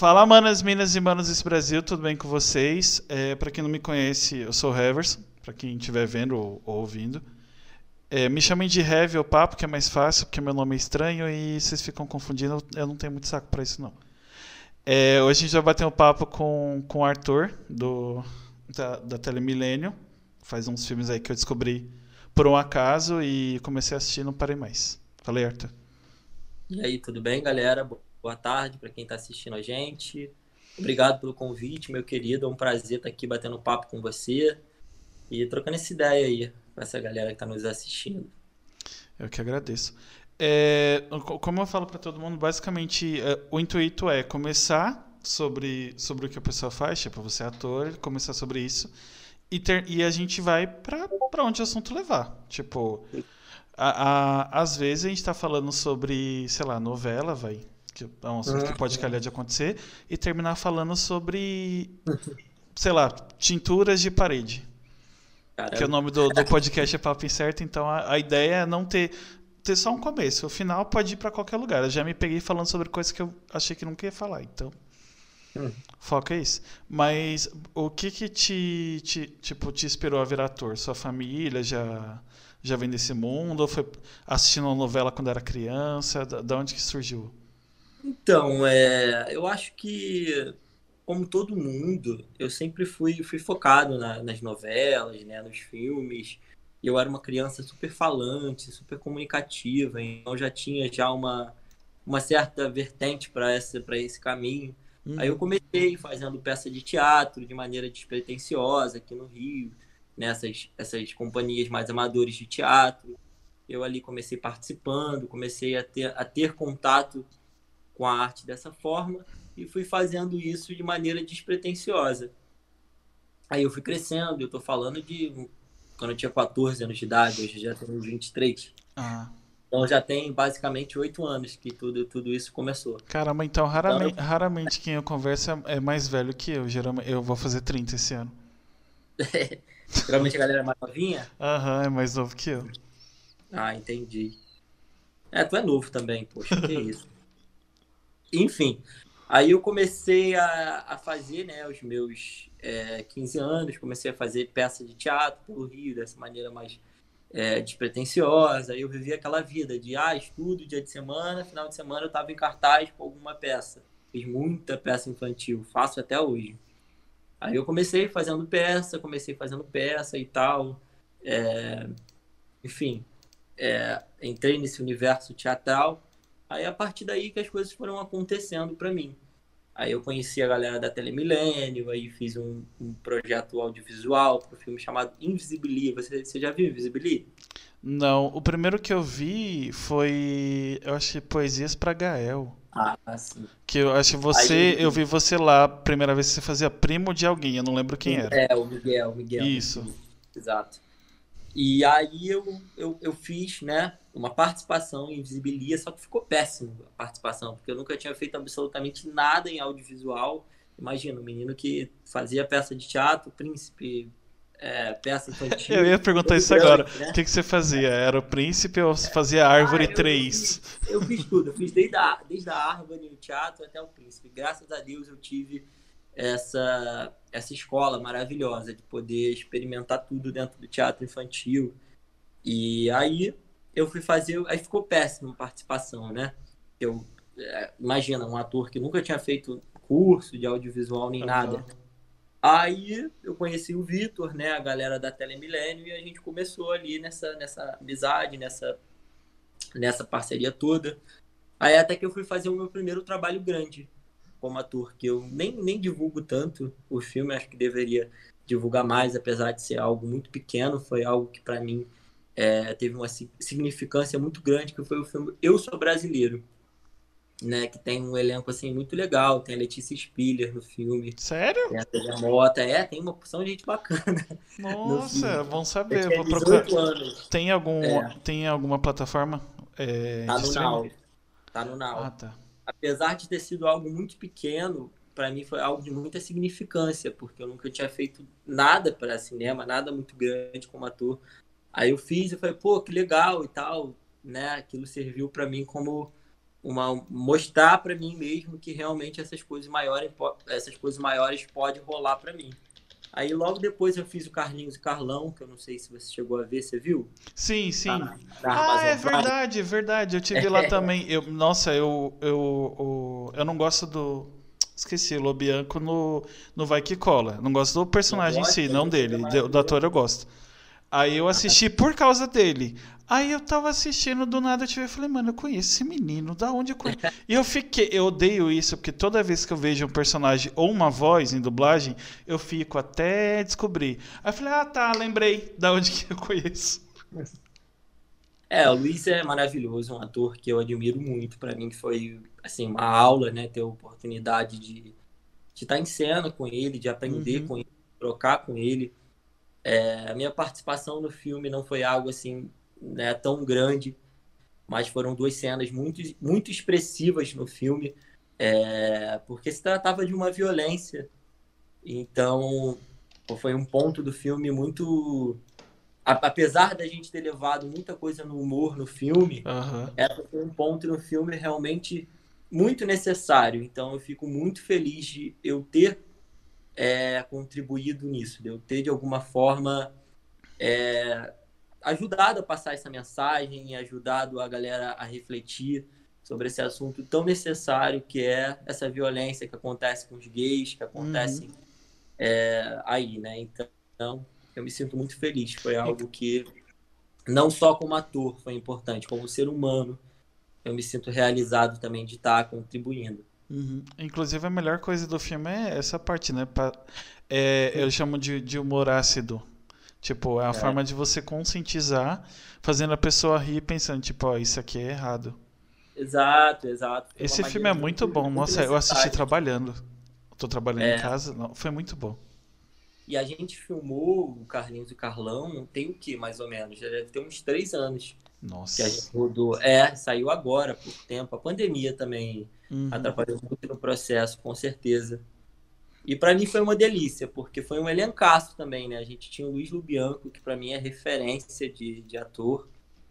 Fala, manas, minas e manos desse Brasil, tudo bem com vocês? É, para quem não me conhece, eu sou o Heverson, para quem estiver vendo ou, ou ouvindo. É, me chamem de Heavy ou Papo, que é mais fácil, porque meu nome é estranho e vocês ficam confundindo, eu não tenho muito saco para isso não. É, hoje a gente vai bater um papo com, com o Arthur, do, da, da Telemilênio. Faz uns filmes aí que eu descobri por um acaso e comecei a assistir não parei mais. Falei, Arthur. E aí, tudo bem, galera? Boa tarde para quem está assistindo a gente. Obrigado pelo convite, meu querido. É um prazer estar aqui batendo papo com você e trocando essa ideia aí com essa galera que está nos assistindo. Eu que agradeço. É, como eu falo para todo mundo, basicamente é, o intuito é começar sobre, sobre o que a pessoa faz, tipo, você é ator, começar sobre isso, e, ter, e a gente vai para onde o assunto levar. Tipo, a, a, às vezes a gente está falando sobre, sei lá, novela, vai, que é um assunto que pode calhar de acontecer, e terminar falando sobre, sei lá, tinturas de parede. Caramba. Que o nome do, do podcast é Papo Incerto, então a, a ideia é não ter ter só um começo. O final pode ir para qualquer lugar. Eu já me peguei falando sobre coisas que eu achei que nunca ia falar, então. Hum. Foca é isso. Mas o que que te, te, tipo, te inspirou a virar ator? Sua família já já vem desse mundo? Ou foi assistindo uma novela quando era criança? Da, da onde que surgiu? Então, é, eu acho que, como todo mundo, eu sempre fui, fui focado na, nas novelas, né, nos filmes. Eu era uma criança super falante, super comunicativa, então já tinha já uma, uma certa vertente para esse, esse caminho. Uhum. Aí eu comecei fazendo peça de teatro de maneira despretensiosa aqui no Rio, nessas essas companhias mais amadoras de teatro. Eu ali comecei participando, comecei a ter, a ter contato com a arte dessa forma e fui fazendo isso de maneira despretensiosa. Aí eu fui crescendo, eu tô falando de quando eu tinha 14 anos de idade, hoje já tenho 23. Ah. Então já tem basicamente oito anos que tudo, tudo isso começou. Caramba, então raramente, então, raramente quem eu converso é, é mais velho que eu. Geralmente, eu vou fazer 30 esse ano. Geralmente a galera é mais novinha? Aham, uhum, é mais novo que eu. Ah, entendi. É, tu é novo também, poxa, que isso. Enfim, aí eu comecei a, a fazer, né, os meus é, 15 anos, comecei a fazer peça de teatro pelo Rio, dessa maneira mais é, despretensiosa. Aí eu vivi aquela vida de, ah, estudo dia de semana, final de semana eu estava em cartaz com alguma peça. Fiz muita peça infantil, faço até hoje. Aí eu comecei fazendo peça, comecei fazendo peça e tal. É, enfim, é, entrei nesse universo teatral Aí a partir daí que as coisas foram acontecendo para mim. Aí eu conheci a galera da Telemilênio, aí fiz um, um projeto audiovisual para um filme chamado Invisibilia. Você, você já viu Invisibilia? Não, o primeiro que eu vi foi, eu que Poesias para Gael. Ah, sim. Que eu acho que você, aí, eu vi você lá, primeira vez que você fazia primo de alguém, eu não lembro quem era. É, o Miguel, o Miguel. Isso. Exato. E aí eu, eu, eu fiz, né, uma participação em Visibilia, só que ficou péssimo a participação, porque eu nunca tinha feito absolutamente nada em audiovisual. Imagina, um menino que fazia peça de teatro, príncipe, é, peça infantil. Eu ia perguntar isso grande, agora. Né? O que, que você fazia? Era o príncipe ou fazia árvore ah, eu, 3? Eu, eu, fiz tudo, eu fiz desde a, desde a árvore, o teatro até o príncipe. Graças a Deus eu tive essa, essa escola maravilhosa de poder experimentar tudo dentro do teatro infantil. E aí eu fui fazer, aí ficou péssimo a participação, né? Eu é, imagina um ator que nunca tinha feito curso de audiovisual nem uhum. nada. Aí eu conheci o Vitor, né, a galera da Telemilênio e a gente começou ali nessa nessa amizade, nessa nessa parceria toda. Aí até que eu fui fazer o meu primeiro trabalho grande, como ator, que eu nem, nem divulgo tanto o filme, acho que deveria divulgar mais, apesar de ser algo muito pequeno, foi algo que para mim é, teve uma significância muito grande, que foi o filme Eu Sou Brasileiro, né, que tem um elenco assim muito legal, tem a Letícia Spiller no filme. Sério? Tem a Tânia Mota, é, tem uma porção de gente bacana. Nossa, bom saber, vou procurar. Anos. Tem algum é. tem alguma plataforma é, tá no Now. Tá no Now. Ah, tá apesar de ter sido algo muito pequeno, para mim foi algo de muita significância, porque eu nunca tinha feito nada para cinema, nada muito grande como ator. Aí eu fiz e falei, pô, que legal e tal, né? Aquilo serviu para mim como uma mostrar para mim mesmo que realmente essas coisas maiores essas coisas maiores podem rolar para mim. Aí logo depois eu fiz o Carlinhos e Carlão, que eu não sei se você chegou a ver, você viu? Sim, sim. Tá ah, é verdade, é verdade. Eu tive lá também. Eu, nossa, eu, eu, eu, eu não gosto do. Esqueci, o Lobianco no, no Vai Que Cola. Não gosto do personagem em si, não dele. Do ator eu gosto. Aí eu assisti por causa dele. Aí eu tava assistindo, do nada eu tive, falei, mano, eu conheço esse menino, da onde eu conheço? e eu fiquei, eu odeio isso, porque toda vez que eu vejo um personagem ou uma voz em dublagem, eu fico até descobrir. Aí eu falei, ah tá, lembrei da onde que eu conheço. É, o Luiz é maravilhoso, um ator que eu admiro muito. para mim foi, assim, uma aula, né, ter a oportunidade de, de estar em cena com ele, de aprender uhum. com ele, trocar com ele. É, a minha participação no filme não foi algo, assim, né, tão grande, mas foram duas cenas muito, muito expressivas no filme, é, porque se tratava de uma violência. Então, foi um ponto do filme muito. Apesar da gente ter levado muita coisa no humor no filme, uhum. essa foi um ponto no filme realmente muito necessário. Então, eu fico muito feliz de eu ter é, contribuído nisso, de eu ter, de alguma forma, é, ajudado a passar essa mensagem, ajudado a galera a refletir sobre esse assunto tão necessário que é essa violência que acontece com os gays, que acontece uhum. é, aí, né? Então, eu me sinto muito feliz. Foi algo que, não só como ator, foi importante, como ser humano, eu me sinto realizado também de estar contribuindo. Uhum. Inclusive, a melhor coisa do filme é essa parte, né? Pa é, eu chamo de, de humor ácido. Tipo, é a é. forma de você conscientizar, fazendo a pessoa rir pensando, tipo, ó, isso aqui é errado. Exato, exato. Esse filme é muito, muito bom. Muito Nossa, eu assisti trabalhando. Tô trabalhando é. em casa. Não, foi muito bom. E a gente filmou o Carlinhos e o Carlão, tem o que, mais ou menos? Já deve ter uns três anos. Nossa. Que a gente rodou. É, saiu agora, por tempo. A pandemia também uhum. atrapalhou muito no processo, com certeza. E para mim foi uma delícia, porque foi um elencaço também, né? A gente tinha o Luiz Lubianco, que para mim é referência de, de ator.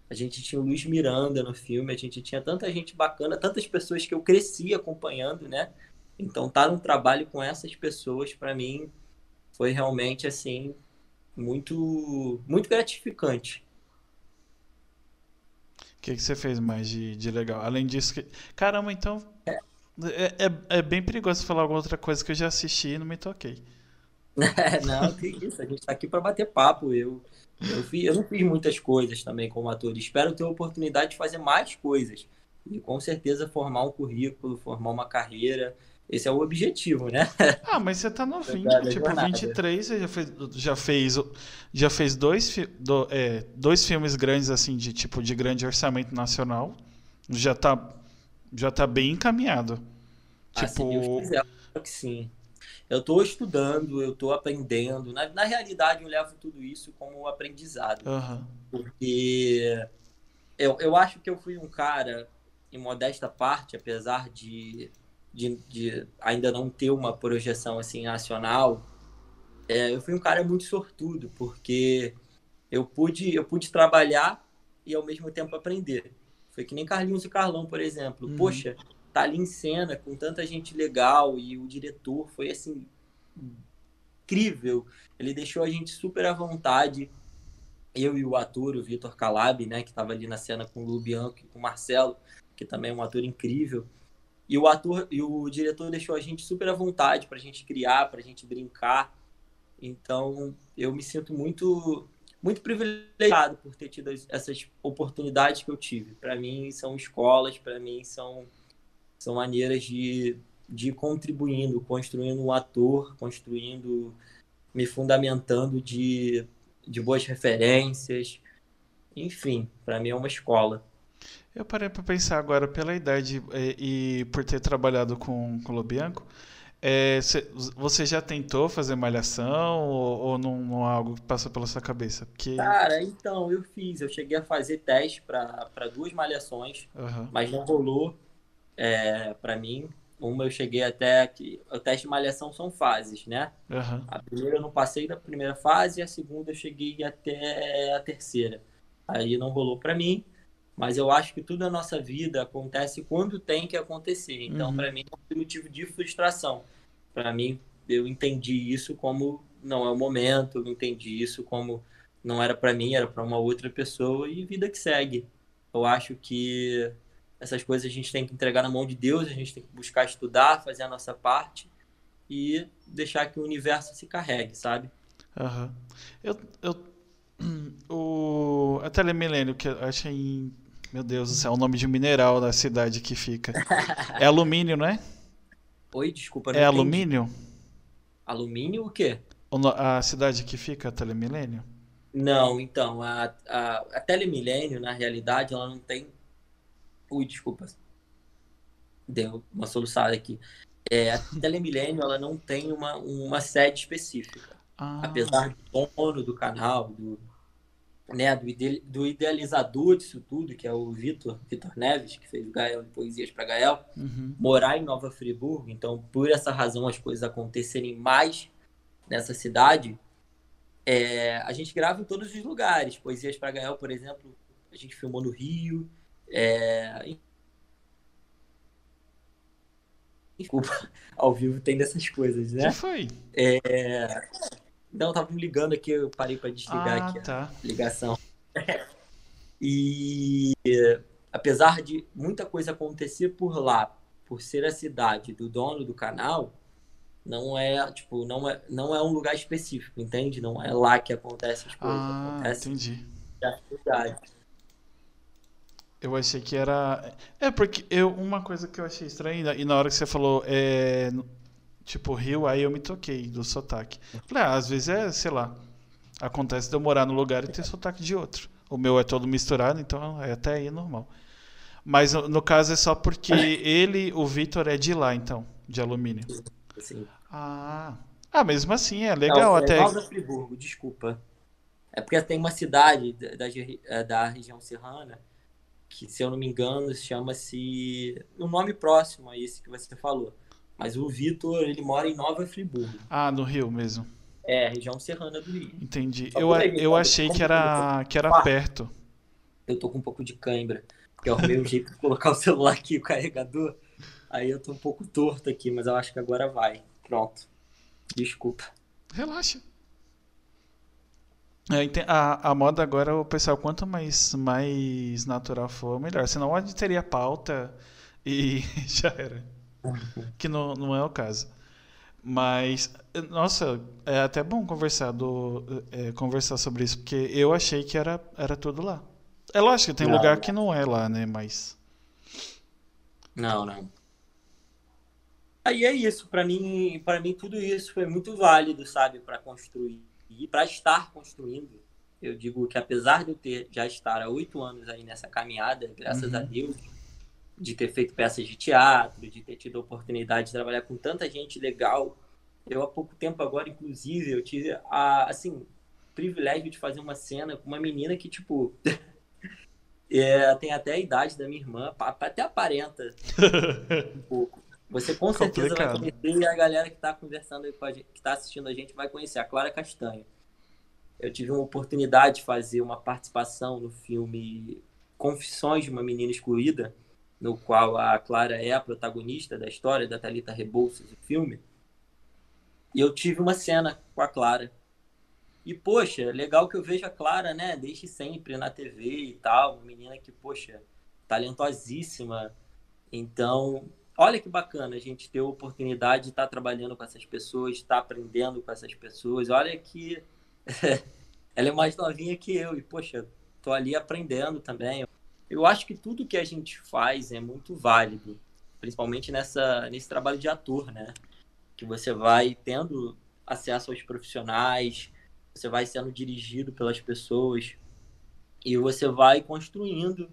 A gente tinha o Luiz Miranda no filme, a gente tinha tanta gente bacana, tantas pessoas que eu cresci acompanhando, né? Então, estar tá num trabalho com essas pessoas, para mim, foi realmente, assim, muito, muito gratificante. O que, que você fez mais de, de legal? Além disso, que... caramba, então é. É, é, é, bem perigoso falar alguma outra coisa que eu já assisti e não me toquei. não, que isso, a gente tá aqui para bater papo. Eu, eu, fiz, eu não fiz muitas coisas também como ator. Espero ter a oportunidade de fazer mais coisas. E com certeza formar um currículo, formar uma carreira. Esse é o objetivo, né? Ah, mas você tá novinho, da, tipo, jornada. 23, você já fez, já fez, já fez dois, do, é, dois filmes grandes, assim, de tipo, de grande orçamento nacional. Já tá já tá bem encaminhado. Ah, tipo, se quiser, que sim. Eu estou estudando, eu estou aprendendo. Na, na realidade, eu levo tudo isso como aprendizado. Uhum. Porque eu, eu acho que eu fui um cara, em modesta parte, apesar de, de, de ainda não ter uma projeção assim nacional, é, eu fui um cara muito sortudo, porque eu pude, eu pude trabalhar e ao mesmo tempo aprender. Foi que nem Carlinhos e Carlão, por exemplo. Uhum. Poxa, tá ali em cena com tanta gente legal e o diretor foi assim incrível. Ele deixou a gente super à vontade. Eu e o ator, o Vitor Calab, né, que estava ali na cena com o Lu Bianco e com o Marcelo, que também é um ator incrível. E o ator e o diretor deixou a gente super à vontade para a gente criar, para a gente brincar. Então, eu me sinto muito muito privilegiado por ter tido essas oportunidades que eu tive. Para mim, são escolas, para mim, são, são maneiras de, de ir contribuindo, construindo um ator, construindo, me fundamentando de, de boas referências. Enfim, para mim é uma escola. Eu parei para pensar agora, pela idade e, e, por ter trabalhado com, com o Lobianco, é, você já tentou fazer malhação ou, ou não, não, é algo que passa pela sua cabeça? Porque... Cara, então, eu fiz. Eu cheguei a fazer teste para duas malhações, uhum. mas não rolou é, para mim. Uma eu cheguei até que. O teste de malhação são fases, né? Uhum. A primeira eu não passei da primeira fase, e a segunda eu cheguei até a terceira. Aí não rolou para mim. Mas eu acho que tudo na nossa vida acontece quando tem que acontecer. Então, uhum. para mim, é um motivo de frustração. Para mim, eu entendi isso como não é o momento, eu entendi isso como não era para mim, era para uma outra pessoa e vida que segue. Eu acho que essas coisas a gente tem que entregar na mão de Deus, a gente tem que buscar estudar, fazer a nossa parte e deixar que o universo se carregue, sabe? Uhum. Eu, eu, o, a Telemilênio, que eu achei meu Deus do céu, o nome de um mineral da cidade que fica. É alumínio, não é? Oi, desculpa. é alumínio? Alumínio o quê? A cidade que fica, a Telemilênio? Não, então, a, a, a Telemilênio, na realidade, ela não tem. Ui, desculpa. Deu uma soluçada aqui. É, a Telemilênio, ela não tem uma, uma sede específica. Ah. Apesar do dono do canal, do, né, do, ide, do idealizador disso tudo, que é o Vitor, Vitor Neves, que fez o Gael de Poesias para Gael, uhum. morar em Nova Friburgo. Então, por essa razão, as coisas acontecerem mais nessa cidade. É, a gente grava em todos os lugares. Poesias para Gael, por exemplo, a gente filmou no Rio. É... Desculpa, ao vivo tem dessas coisas, né? Que foi? É... Não, tava me ligando aqui, eu parei para desligar ah, aqui tá. a ligação. e apesar de muita coisa acontecer por lá, por ser a cidade do dono do canal, não é, tipo, não é, não é um lugar específico, entende? Não é lá que acontece as coisas. Ah, acontece entendi. cidade. Eu achei que era. É, porque eu, uma coisa que eu achei estranha, e na hora que você falou, é, tipo, Rio, aí eu me toquei do sotaque. Falei, ah, às vezes é, sei lá, acontece de eu morar no lugar e ter sotaque de outro. O meu é todo misturado, então é até aí normal. Mas no caso é só porque ele, o Vitor, é de lá, então, de alumínio. Sim. Ah. Ah, mesmo assim, é legal Não, é até. Nova Friburgo, desculpa. É porque tem uma cidade da, da, é, da região serrana que, se eu não me engano, chama-se. Um nome próximo a esse que você falou. Mas o Vitor, ele mora em Nova Friburgo. Ah, no Rio mesmo. É, região serrana do Rio. Entendi. eu, aí, eu achei que era, que era perto. Eu tô com um pouco de cãibra. Porque é o meu jeito de colocar o celular aqui, o carregador. Aí eu tô um pouco torto aqui, mas eu acho que agora vai. Pronto. Desculpa. Relaxa. É, a, a moda agora, o pessoal, quanto mais, mais natural for, melhor. Senão a gente teria pauta e já era que não, não é o caso. Mas, nossa, é até bom conversar, do, é, conversar sobre isso, porque eu achei que era, era tudo lá. É lógico que tem não, lugar que não é lá, né? Mas. Não, não. Aí é isso, para mim, para mim tudo isso foi muito válido, sabe, para construir e para estar construindo. Eu digo que apesar de eu ter já estar há oito anos aí nessa caminhada, graças uhum. a Deus, de ter feito peças de teatro, de ter tido a oportunidade de trabalhar com tanta gente legal. Eu, há pouco tempo agora, inclusive, eu tive, a, assim, privilégio de fazer uma cena com uma menina que, tipo, é, tem até a idade da minha irmã, até aparenta um pouco. Você com certeza Complicado. vai conhecer e a galera que está conversando aí com a gente, que está assistindo a gente vai conhecer, a Clara Castanho. Eu tive uma oportunidade de fazer uma participação no filme Confissões de uma Menina Excluída, no qual a Clara é a protagonista da história da Talita Rebouças, o filme. E eu tive uma cena com a Clara. E, poxa, legal que eu vejo a Clara, né, desde sempre na TV e tal, uma menina que, poxa, talentosíssima. Então, olha que bacana a gente ter a oportunidade de estar trabalhando com essas pessoas, estar aprendendo com essas pessoas. Olha que ela é mais novinha que eu e, poxa, tô ali aprendendo também. Eu acho que tudo que a gente faz é muito válido, principalmente nessa, nesse trabalho de ator, né? Que você vai tendo acesso aos profissionais, você vai sendo dirigido pelas pessoas e você vai construindo,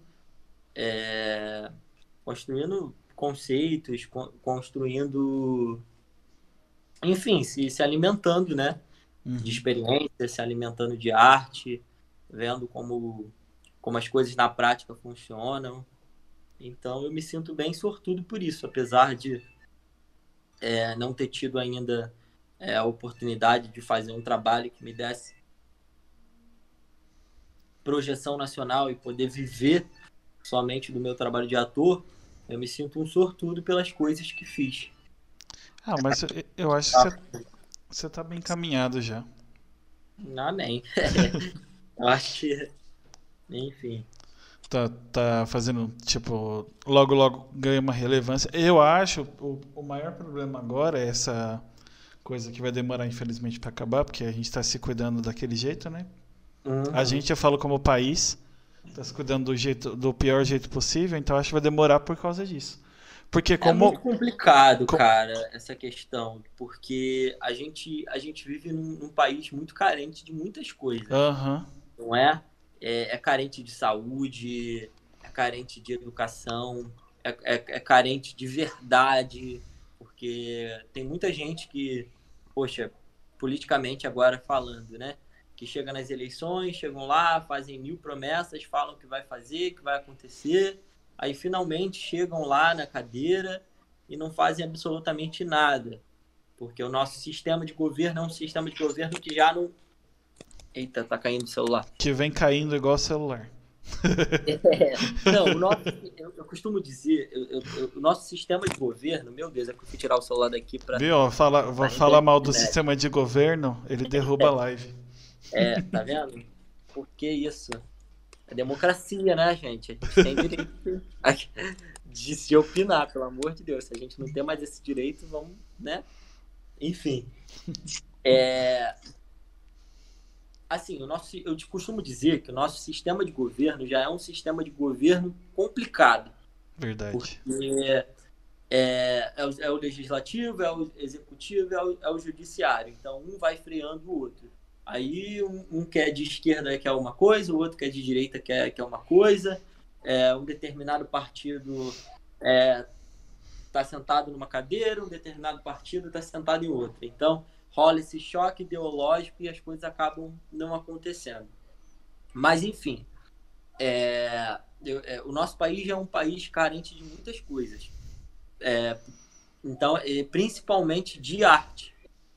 é, construindo conceitos, construindo, enfim, se, se alimentando, né? Uhum. De experiência, se alimentando de arte, vendo como como as coisas na prática funcionam. Então eu me sinto bem sortudo por isso, apesar de é, não ter tido ainda é, a oportunidade de fazer um trabalho que me desse projeção nacional e poder viver somente do meu trabalho de ator, eu me sinto um sortudo pelas coisas que fiz. Ah, mas eu, eu acho que você, você tá bem encaminhado já. Amém. eu acho que. Enfim. Tá, tá fazendo, tipo, logo logo ganha uma relevância. Eu acho o, o maior problema agora é essa coisa que vai demorar, infelizmente, para acabar, porque a gente tá se cuidando daquele jeito, né? Uhum. A gente, eu falo como país, tá se cuidando do, jeito, do pior jeito possível, então acho que vai demorar por causa disso. Porque como. É muito complicado, cara, essa questão, porque a gente, a gente vive num, num país muito carente de muitas coisas, Aham. não é? É? É carente de saúde, é carente de educação, é, é, é carente de verdade, porque tem muita gente que, poxa, politicamente agora falando, né? Que chega nas eleições, chegam lá, fazem mil promessas, falam que vai fazer, que vai acontecer, aí finalmente chegam lá na cadeira e não fazem absolutamente nada. Porque o nosso sistema de governo é um sistema de governo que já não. Eita, tá caindo o celular. Que vem caindo igual celular. É, não, o nosso, eu, eu costumo dizer, eu- eu- o nosso sistema de governo, meu Deus, é que eu fui tirar o celular daqui para. Viu? Fala, vou falar mal do sistema de governo, ele derruba a live. É, tá vendo? Por que isso? É democracia, né, gente? A gente tem direito de se opinar, pelo amor de Deus. Se a gente não tem mais esse direito, vamos, né? Enfim. É... Assim, o nosso, eu costumo dizer que o nosso sistema de governo já é um sistema de governo complicado. Verdade. Porque é, é, o, é o legislativo, é o executivo, é o, é o judiciário. Então, um vai freando o outro. Aí, um, um quer de esquerda quer uma coisa, o outro quer de direita quer, quer uma coisa. É, um determinado partido está sentado numa cadeira, um determinado partido está sentado em outra. Então, rola esse choque ideológico e as coisas acabam não acontecendo. Mas, enfim, é, eu- é, o nosso país é um país carente de muitas coisas. É, então, é, principalmente de arte,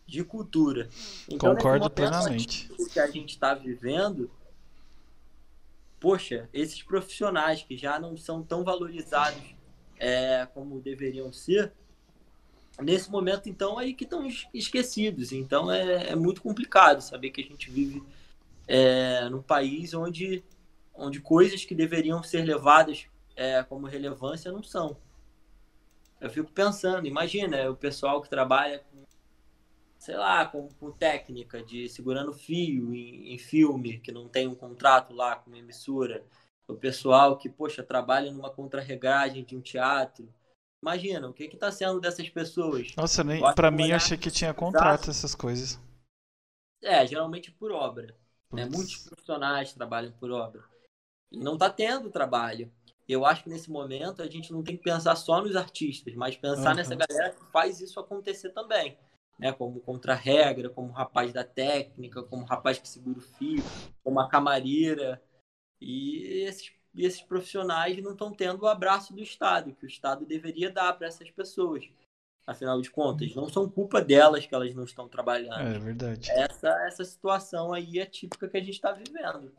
de cultura. Então, Concordo plenamente. O que a gente está vivendo, poxa, esses profissionais que já não são tão valorizados é, como deveriam ser, nesse momento, então, aí que estão es- esquecidos. Então, é, é muito complicado saber que a gente vive é, num país onde, onde coisas que deveriam ser levadas é, como relevância não são. Eu fico pensando, imagina o pessoal que trabalha com, sei lá, com, com técnica de segurando fio em, em filme, que não tem um contrato lá com uma emissora. O pessoal que, poxa, trabalha numa contrarregragem de um teatro. Imagina, o que está sendo dessas pessoas? Nossa, nem, Eu pra que mim olhar achei que tinha contrato essas coisas. É, geralmente por obra. Né? Muitos profissionais trabalham por obra. E não está tendo trabalho. Eu acho que nesse momento a gente não tem que pensar só nos artistas, mas pensar Aham. nessa galera que faz isso acontecer também. Né? Como contra-regra, como rapaz da técnica, como rapaz que segura o fio, como a camareira. E esses, e esses profissionais não estão tendo o abraço do Estado, que o Estado deveria dar para essas pessoas. Afinal de contas, não são culpa delas que elas não estão trabalhando É verdade. essa, essa situação aí é típica que a gente está vivendo.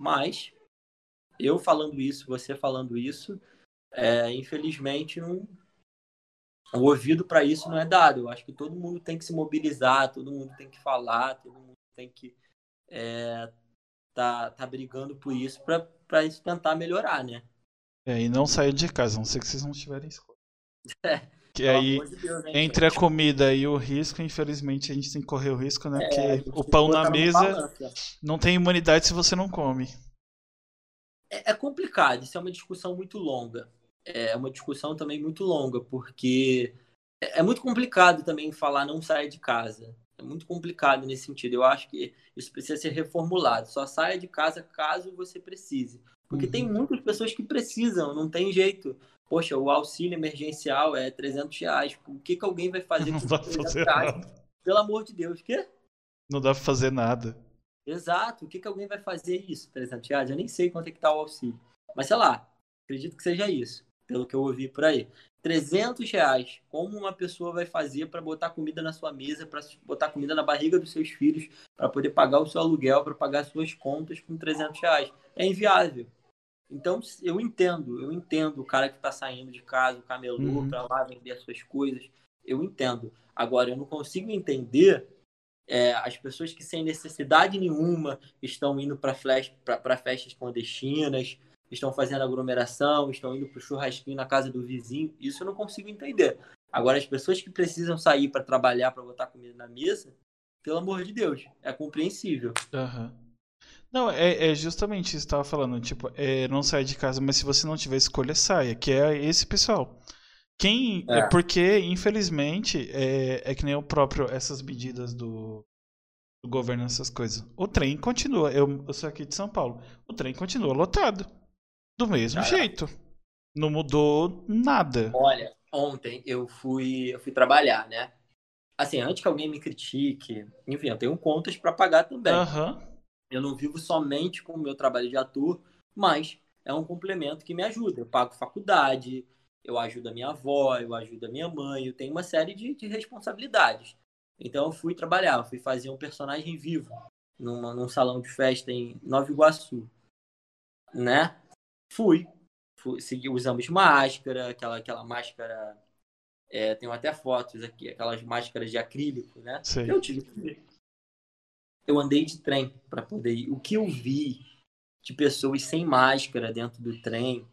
Mas, eu falando isso, você falando isso, é, infelizmente, não, o ouvido para isso não é dado. Eu acho que todo mundo tem que se mobilizar, todo mundo tem que falar, todo mundo tem que é, tá, tá brigando por isso para isso tentar melhorar, né? É, e não sair de casa, a não ser que vocês não tiverem escolha. É, Que aí, de Deus, né, entre a gente? comida e o risco, infelizmente a gente tem que correr o risco, né? É, a Porque o pão na mesa balança. não tem imunidade se você não come. É, é complicado, isso é uma discussão muito longa. É uma discussão também muito longa, porque é é muito complicado também falar não saia de casa. É muito complicado nesse sentido. Eu acho que isso precisa ser reformulado. Só saia de casa caso você precise. Porque Uhum. tem muitas pessoas que precisam, não tem jeito. Poxa, o auxílio emergencial é 300 reais. O que, que alguém vai fazer Não com dá pra 300 fazer reais? nada. Pelo amor de Deus, o quê? Não dá pra fazer nada. Exato. O que, que alguém vai fazer isso? 300 reais? Eu nem sei quanto é que tá o auxílio. Mas sei lá, acredito que seja isso, pelo que eu ouvi por aí. 300 reais. Como uma pessoa vai fazer para botar comida na sua mesa, para botar comida na barriga dos seus filhos, para poder pagar o seu aluguel, para pagar as suas contas com 300 reais? É inviável. Então, eu entendo, eu entendo o cara que está saindo de casa, o camelô, uhum. para lá vender as suas coisas. Eu entendo. Agora, eu não consigo entender é, as pessoas que, sem necessidade nenhuma, estão indo para festas clandestinas, estão fazendo aglomeração, estão indo para o churrasquinho na casa do vizinho. Isso eu não consigo entender. Agora, as pessoas que precisam sair para trabalhar, para botar comida na mesa, pelo amor de Deus, é compreensível. Uhum. Não, é, é, justamente isso que estava falando. Tipo, é, não sai de casa, mas se você não tiver escolha, saia. Que é esse pessoal. Quem. É. é porque, infelizmente, é, é que nem o próprio. Essas medidas do, do governo, essas coisas. O trem continua. Eu, eu sou aqui de São Paulo. O trem continua lotado. Do mesmo jeito. Não mudou nada. Olha, ontem eu fui, eu fui trabalhar, né? Assim, antes que alguém me critique, enfim, eu tenho contas para pagar também. Uhum. Eu não vivo somente com o meu trabalho de ator, mas é um complemento que me ajuda. Eu pago faculdade, eu ajudo a minha avó, eu ajudo a minha mãe, eu tenho uma série de, de responsabilidades. Então eu fui trabalhar, eu fui fazer um personagem vivo numa, num salão de festa em Nova Iguaçu, né? Fui, fui segui, usamos máscara, aquela, aquela máscara, é, tenho até fotos aqui, aquelas máscaras de acrílico, né? Sim. Eu tive que eu andei de trem para poder ir. O que eu vi de pessoas sem máscara dentro do trem,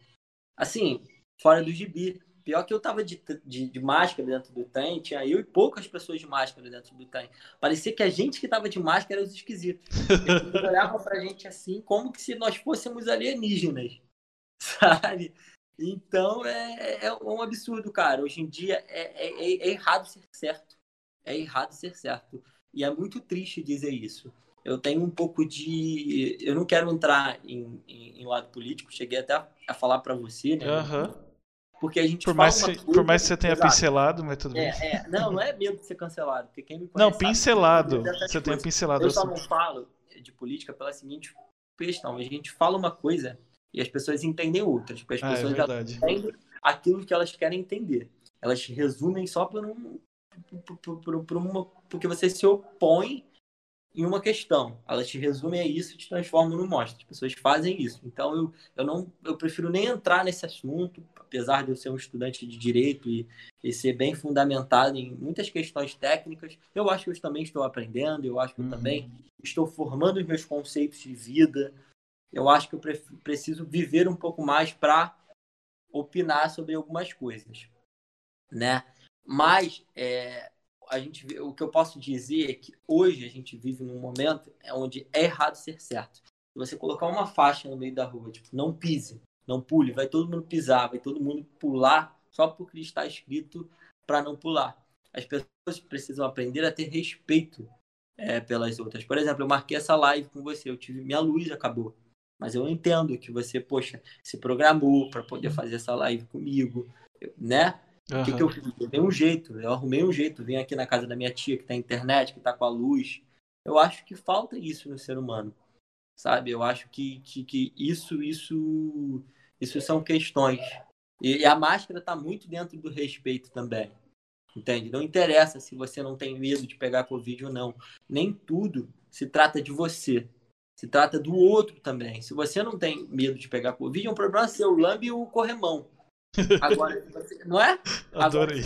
assim, fora do gibi. Pior que eu tava de, de, de, máscara dentro do trem, tinha eu e poucas pessoas de máscara dentro do trem. Parecia que a gente que tava de máscara era os esquisitos. Eles olhavam pra gente assim, como que se nós fôssemos alienígenas, sabe? Então é, é um absurdo, cara. Hoje em dia é, é, é errado ser certo. É errado ser certo. E é muito triste dizer isso. Eu tenho um pouco de. Eu não quero entrar em, em, em lado político, cheguei até a, falar para você, né? Uhum. Porque a gente por mais, coisa, por mais que você tenha pincelado, mas tudo é, bem. É, não, não é medo de ser cancelado. Porque quem me conhece, não, pincelado. Você tenha pincelado. Eu só não falo de política pela seguinte questão. A gente fala uma coisa e as pessoas entendem outras. Porque as ah, é pessoas é entendem aquilo que elas querem entender. Elas resumem só por um, por, por, por uma, porque você se opõe em uma questão. Elas te resumem a isso e te transformam no monstro. As pessoas fazem isso. Então eu, eu não eu prefiro nem entrar nesse assunto, apesar de eu ser um estudante de direito e, e ser bem fundamentado em muitas questões técnicas. Eu acho que eu também estou aprendendo, eu acho que eu uhum. também estou formando os meus conceitos de vida. Eu acho que eu preciso viver um pouco mais para opinar sobre algumas coisas, né? Mas é, a gente, o que eu posso dizer é que hoje a gente vive num momento onde é errado ser certo. Se você colocar uma faixa no meio da rua, tipo, não pise, não pule, vai todo mundo pisar, vai todo mundo pular só porque está escrito para não pular. As pessoas precisam aprender a ter respeito é, pelas outras. Por exemplo, eu marquei essa live com você, eu tive minha luz acabou, mas eu entendo que você, poxa, se programou para poder fazer essa live comigo, né? O uhum. que, que, eu fiz? Eu dei um jeito, eu arrumei um jeito, vim aqui na casa da minha tia que tem internet, que tá com a luz. Eu acho que falta isso no ser humano, sabe? Eu acho que, que, que isso, isso, isso são questões. E, e a máscara tá muito dentro do respeito também, entende? Não interessa se você não tem medo de pegar Covid ou não. Nem tudo se trata de você. Se trata do outro também. Se você não tem medo de pegar Covid, é um problema seu. Lambe o corremão. Agora, não é? Adorei.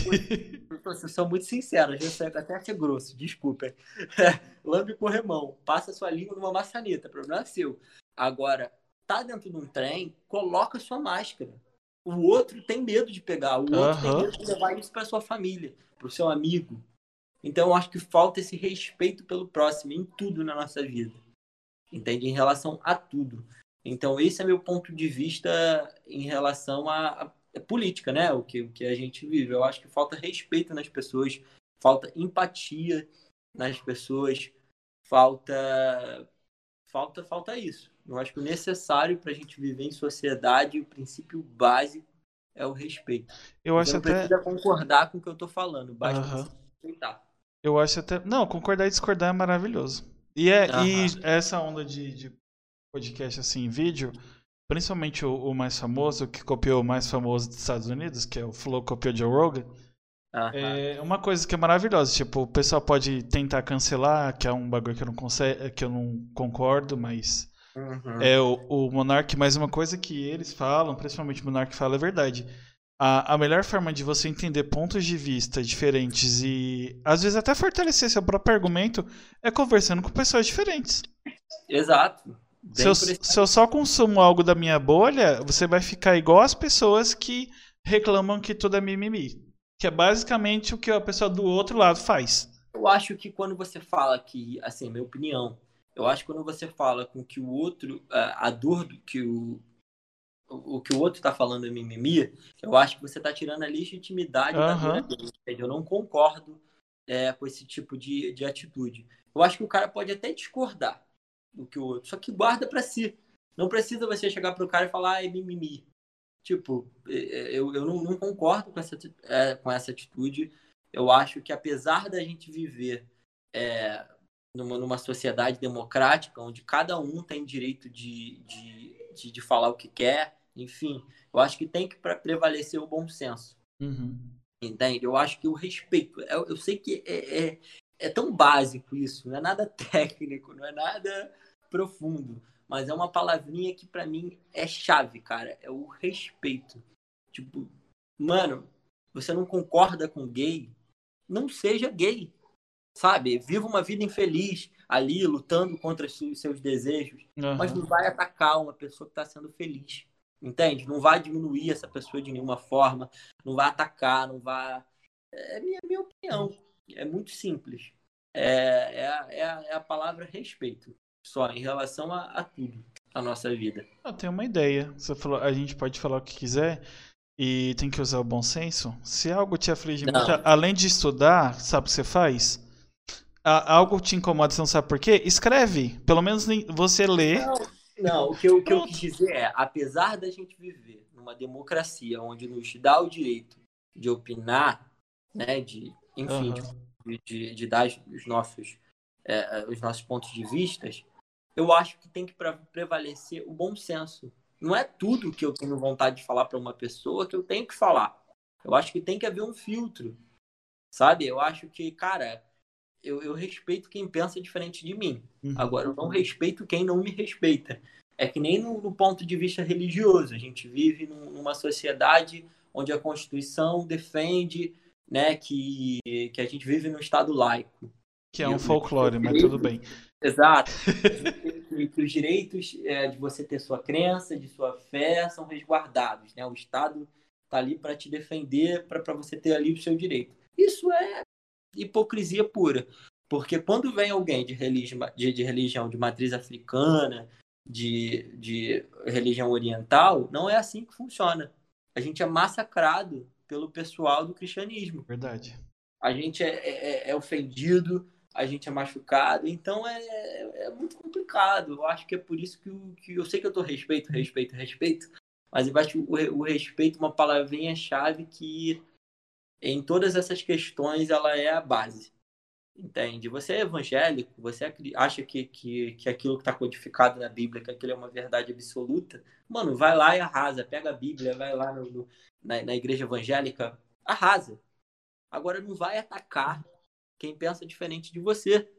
Agora, vocês são muito sinceros, eu sei até ser grosso, desculpa. Lambe corremão, passa sua língua numa maçaneta, problema é seu. Agora, tá dentro de um trem, coloca sua máscara. O outro tem medo de pegar, o outro uhum. tem medo de levar isso para sua família, para o seu amigo. Então, eu acho que falta esse respeito pelo próximo em tudo na nossa vida. Entende? Em relação a tudo. Então, esse é meu ponto de vista em relação a, é política, né? O que, o que a gente vive. Eu acho que falta respeito nas pessoas, falta empatia nas pessoas, falta falta falta isso. Eu acho que o necessário para a gente viver em sociedade, o princípio básico é o respeito. Eu acho até precisa concordar com o que eu estou falando, basta uhum. respeitar. Eu acho até não concordar e discordar é maravilhoso. E é uhum. e essa onda de, de podcast assim em vídeo principalmente o, o, mais famoso, que copiou o mais famoso dos Estados Unidos, que é o Flow copiou Joe Rogan. É uma coisa que é maravilhosa, tipo, o pessoal pode tentar cancelar, que é um bagulho que eu não, que eu não concordo, mas Uhum. É o, o Monark, mais uma coisa que eles falam, principalmente o Monark fala, é verdade. A, a melhor forma de você entender pontos de vista diferentes e às vezes até fortalecer seu próprio argumento é conversando com pessoas diferentes. Exato. Se eu, se eu, só consumo algo da minha bolha, você vai ficar igual as pessoas que reclamam que tudo é mimimi. Que é basicamente o que a pessoa do outro lado faz. Eu acho que quando você fala que, assim, minha opinião, eu acho que quando você fala com que o outro, a dor do que o, o que o outro está falando é mimimi, eu acho que você está tirando a legitimidade uhum. da dele. Eu não concordo é, com esse tipo de, de atitude. Eu acho que o cara pode até discordar do que o outro, só que guarda para si. Não precisa você chegar pro cara e falar, ah, é mimimi. Tipo, é, é, eu, eu não, não concordo com essa, é, com essa atitude. Eu acho que apesar da gente viver é, numa, numa sociedade democrática, onde cada um tem direito de, de, de, de falar o que quer, enfim, eu acho que tem que prevalecer o bom senso. Uhum. Entende? Eu acho que o respeito. Eu, eu sei que é, é, é, tão básico isso, não é nada técnico, não é nada profundo, mas é uma palavrinha que para mim é chave, cara. É o respeito. Tipo, mano, você não concorda com gay? Não seja gay. Sabe? Viva uma vida infeliz ali, lutando contra os seus desejos, uhum. mas não vai atacar uma pessoa que está sendo feliz. Entende? Não vai diminuir essa pessoa de nenhuma forma, não vai atacar, não vai. É minha, minha opinião. É muito simples. É, é, a, é, a, é a palavra respeito, só em relação a, a tudo na nossa vida. Eu tenho uma ideia. Você falou, a gente pode falar o que quiser e tem que usar o bom senso. Se algo te aflige muito, além de estudar, sabe o que você faz? Algo te incomoda, você não sabe por quê? Escreve. Pelo menos você lê. Não não, o que, eu, que eu quis dizer é, apesar da gente viver numa democracia onde nos dá o direito de opinar, né, de, enfim, uhum. de, de, de, dar os nossos, é, os nossos pontos de vista, eu acho que tem que prevalecer o bom senso. Não é tudo que eu tenho vontade de falar para uma pessoa que eu tenho que falar. Eu acho que tem que haver um filtro, sabe? Eu acho que, cara, eu, eu respeito quem pensa diferente de mim. Uhum. Agora, eu não respeito quem não me respeita. É que nem no, no ponto de vista religioso. A gente vive num, numa sociedade onde a Constituição defende né, que, que a gente vive num Estado laico. Que é um folclore, mas tudo bem. Exato. que, os direitos é, de você ter sua crença, de sua fé, são resguardados. Né? O Estado está ali para te defender, para você ter ali o seu direito. Isso é hipocrisia pura. Porque quando vem alguém de, religi de, de religião de matriz africana, de, de religião oriental, não é assim que funciona. A gente é massacrado pelo pessoal do cristianismo. Verdade. A gente é, é, é, é ofendido, a gente é machucado, então é, é, é muito complicado. Eu acho que é por isso que, o, que eu sei que eu tô respeito, respeito, respeito, mas eu acho o, o respeito uma palavrinha-chave que em todas essas questões ela é a base. Entende? Você é evangélico, você acha que, que, que aquilo que está codificado na Bíblia, que aquilo é uma verdade absoluta, mano, vai lá e arrasa, pega a Bíblia, vai lá no, no, na, na igreja evangélica, arrasa. Agora não vai atacar quem pensa diferente de você.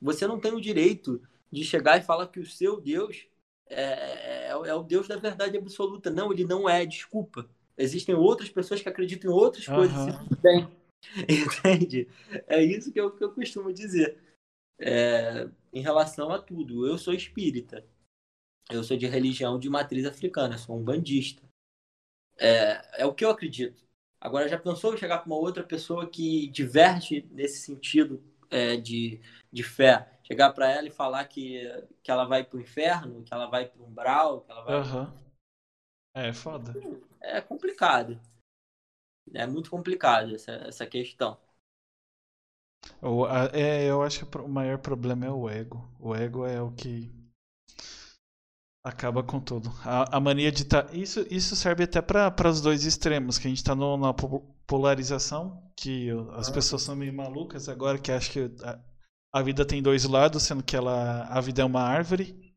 Você não tem o direito de chegar e falar que o seu Deus é, é, é o Deus da verdade absoluta. Não, ele não é, desculpa. Existem outras pessoas que acreditam em outras uhum. coisas bem. Entende? É isso que eu, que eu costumo dizer. É, em relação a tudo. Eu sou espírita. Eu sou de religião de matriz africana, sou um bandista. É, é o que eu acredito. Agora, já pensou em chegar com uma outra pessoa que diverte nesse sentido é, de, de fé? Chegar para ela e falar que, que ela vai para o inferno, que ela vai para o umbral, que ela vai. Uhum. É foda. É complicado. É muito complicado essa, essa questão. O, a, é, eu acho que o maior problema é o ego. O ego é o que acaba com tudo. A, a mania de estar. Tá, isso, isso serve até para os dois extremos, que a gente está na polarização, que as pessoas são meio malucas agora, que acham que a, a vida tem dois lados, sendo que ela, a vida é uma árvore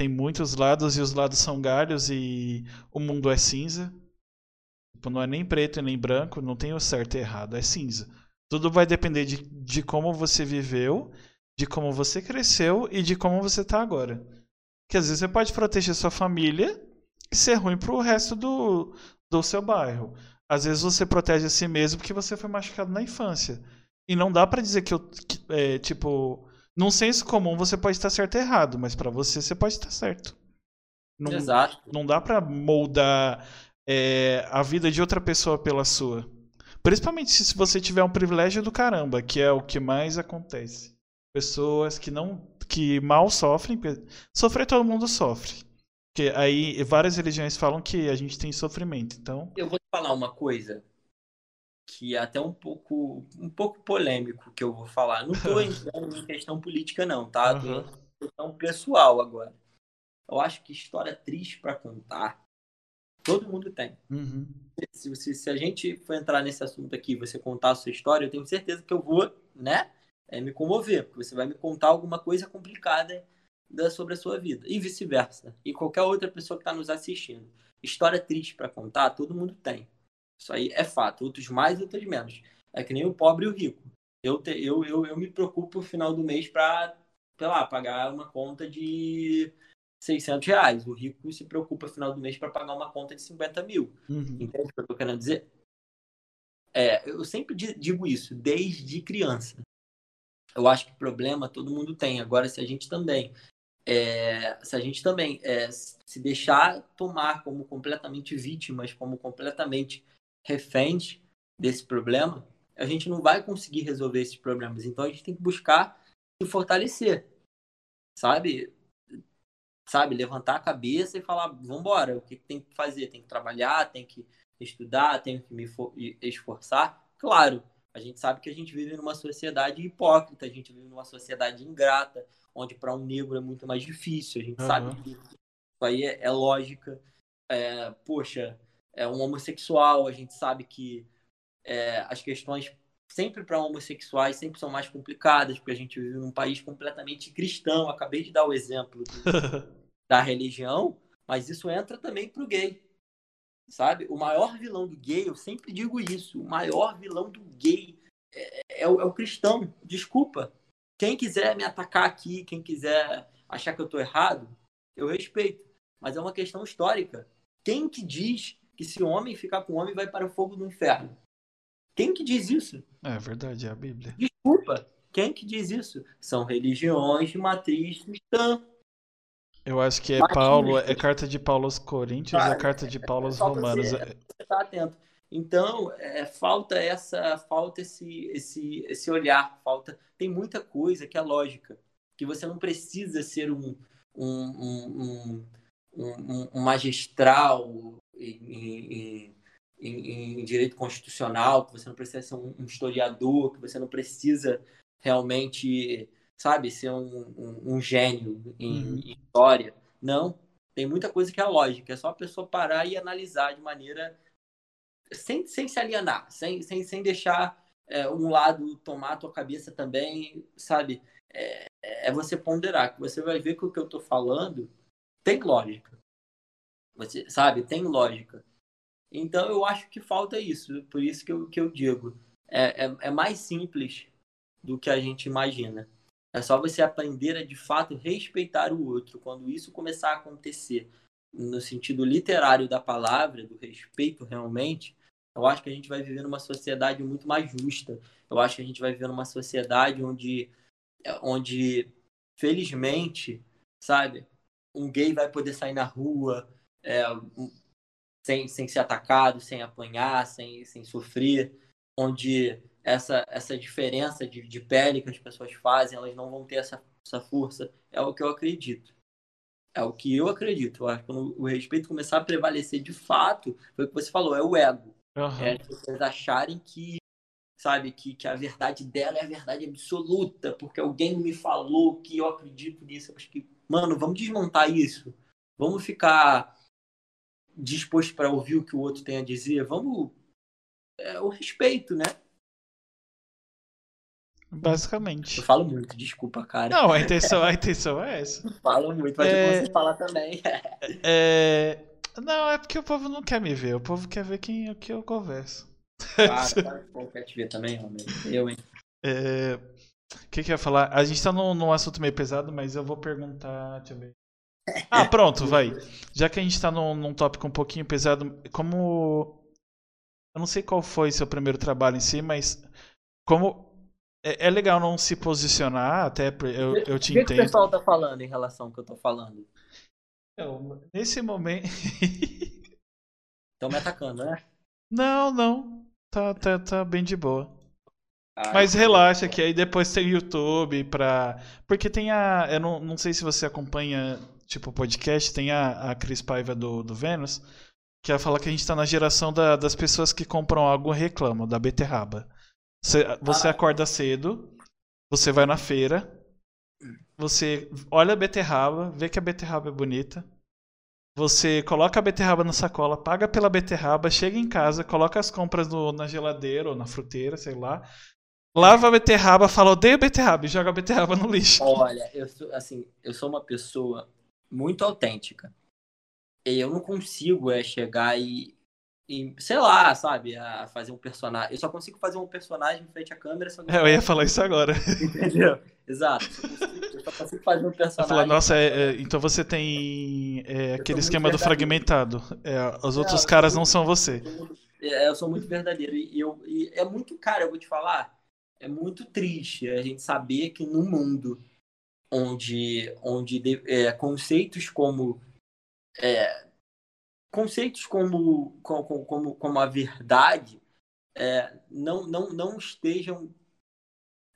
tem muitos lados e os lados são galhos e o mundo é cinza. Tipo, não é nem preto nem branco, não tem o certo e errado, é cinza. Tudo vai depender de, de como você viveu, de como você cresceu e de como você está agora. que às vezes você pode proteger sua família e ser ruim pro resto do, do seu bairro. Às vezes você protege a si mesmo porque você foi machucado na infância. E não dá para dizer que eu, que, é, tipo, num senso comum você pode estar certo ou errado, mas para você você pode estar certo. Não, Exato. Não dá para moldar é, a vida de outra pessoa pela sua. Principalmente se você tiver um privilégio do caramba, que é o que mais acontece. Pessoas que não que mal sofrem, sofrer todo mundo sofre. Porque aí várias religiões falam que a gente tem sofrimento, então. Eu vou te falar uma coisa que é até um pouco um pouco polêmico que eu vou falar. Não estou entrando em questão política não, tá? Uhum. questão pessoal agora. Eu acho que história triste para contar todo mundo tem. Uhum. Se, se, se, a gente for entrar nesse assunto aqui, você contar a sua história, eu tenho certeza que eu vou, né, é, me comover, porque você vai me contar alguma coisa complicada da, sobre a sua vida e vice-versa. E qualquer outra pessoa que está nos assistindo. História triste para contar, todo mundo tem. Isso aí é fato. Outros mais, outros menos. É que nem o pobre e o rico. Eu, te, eu, eu, eu me preocupo no final do mês para, sei lá, pagar uma conta de 600 reais. O rico se preocupa no final do mês para pagar uma conta de 50 mil. Uhum. Entende o que eu estou querendo dizer? É, eu sempre digo isso, desde criança. Eu acho que problema todo mundo tem. Agora, se a gente também é, se a gente também é, se deixar tomar como completamente vítimas, como completamente reféns desse problema, a gente não vai conseguir resolver esses problemas. Então a gente tem que buscar se fortalecer, sabe? Sabe, levantar a cabeça e falar, vamos embora, o que tem que fazer? Tem que trabalhar, tem que estudar, tem que me esforçar. Claro, a gente sabe que a gente vive numa sociedade hipócrita, a gente vive numa sociedade ingrata, onde para um negro é muito mais difícil. A gente uhum. sabe que isso aí é, é lógica. É, poxa, é um homossexual, a gente sabe que é, as questões sempre para homossexuais sempre são mais complicadas, porque a gente vive num país completamente cristão. Acabei de dar o exemplo do, da religião, mas isso entra também para o gay. Sabe? O maior vilão do gay, eu sempre digo isso, o maior vilão do gay é, é, o, é o cristão. Desculpa, quem quiser me atacar aqui, quem quiser achar que eu estou errado, eu respeito. Mas é uma questão histórica. Quem que diz que se homem ficar com homem vai para o fogo do inferno? Quem que diz isso? É verdade, é a Bíblia. Desculpa, quem que diz isso? São religiões de matriz cristã. Eu acho que é Paulo, é carta de Paulo aos Coríntios, é carta de Paulo aos Romanos. Você, você tá atento. Então, é, falta essa, falta esse, esse, esse olhar, falta. Tem muita coisa que é lógica, que você não precisa ser um, um, um, um, um magistral em, em, em, em, direito constitucional, que você não precisa ser um, historiador, que você não precisa realmente, sabe, ser um, um gênio em, uhum. em história. Não, tem muita coisa que é lógica, é só a pessoa parar e analisar de maneira sem, sem se alienar, sem, sem, sem deixar é, um lado tomar a tua cabeça também, sabe? É, é você ponderar, que você vai ver que o que eu estou falando tem lógica. Você sabe, tem lógica. Então eu acho que falta isso, por isso que eu, que eu digo. É, é, é mais simples do que a gente imagina. É só você aprender a de fato respeitar o outro. Quando isso começar a acontecer no sentido literário da palavra, do respeito realmente, eu acho que a gente vai viver numa sociedade muito mais justa. Eu acho que a gente vai viver numa sociedade onde, onde felizmente, sabe, um gay vai poder sair na rua é, sem, sem ser atacado, sem apanhar, sem, sem sofrer, onde essa, essa diferença de, de pele que as pessoas fazem, elas não vão ter essa, essa força. É o que eu acredito. É o que eu acredito. Eu acho que quando o respeito começar a prevalecer de fato, foi o que você falou, é o ego. Uhum. É as pessoas acharem que, sabe, que, que a verdade dela é a verdade absoluta, porque alguém me falou que eu acredito nisso. Eu acho que, mano, vamos desmontar isso. Vamos ficar disposto para ouvir o que o outro tem a dizer. Vamos. É, o respeito, né? Basicamente. Eu falo muito, desculpa, cara. Não, a intenção, a intenção é essa. Falo muito, mas é... você falar também. é... Não, é porque o povo não quer me ver, o povo quer ver quem o que eu converso. Claro que o povo quer te ver também, homem. Eu, hein? É... O que, que eu ia falar? A gente tá num, num assunto meio pesado, mas eu vou perguntar. Deixa eu ver. Ah, pronto, vai. Já que a gente tá num, num tópico um pouquinho pesado, como. Eu não sei qual foi seu primeiro trabalho em si, mas como. É, é legal não se posicionar, até eu, eu te o que entendo. O que o pessoal tá falando em relação ao que eu tô falando? Não, nesse momento. Estão me atacando, né? Não, não. Tá, tá, tá bem de boa. Ah, Mas relaxa que aí depois tem o YouTube pra. Porque tem a. Eu não, não sei se você acompanha, tipo, podcast, tem a, a Cris Paiva do, do Vênus, que ela fala que a gente tá na geração da- das pessoas que compram algo e reclamam, da beterraba. Você, você Ah. acorda cedo, você vai na feira, você olha a beterraba, vê que a beterraba é bonita. Você coloca a beterraba na sacola, paga pela beterraba, chega em casa, coloca as compras no- na geladeira ou na fruteira, sei lá. Lava a beterraba, fala odeio beterraba e joga a beterraba no lixo. Olha, eu sou assim, eu sou uma pessoa muito autêntica. E eu não consigo é chegar e, e sei lá, sabe, a fazer um personagem. Eu só consigo fazer um personagem em frente à câmera, só É, eu ia falar isso agora. entendeu? Exato. Eu só consigo, eu fazer um Eu personagem. falar, nossa, é- é, então você tem é, aquele muito esquema do fragmentado. É, os outros eu sou caras não muito- são você. É, eu sou muito verdadeiro. E, eu, e é muito, cara, eu vou te falar, é muito triste a gente saber que no mundo onde, onde de- é, conceitos como. é, conceitos como, como, como, como a verdade é, não, não, não estejam.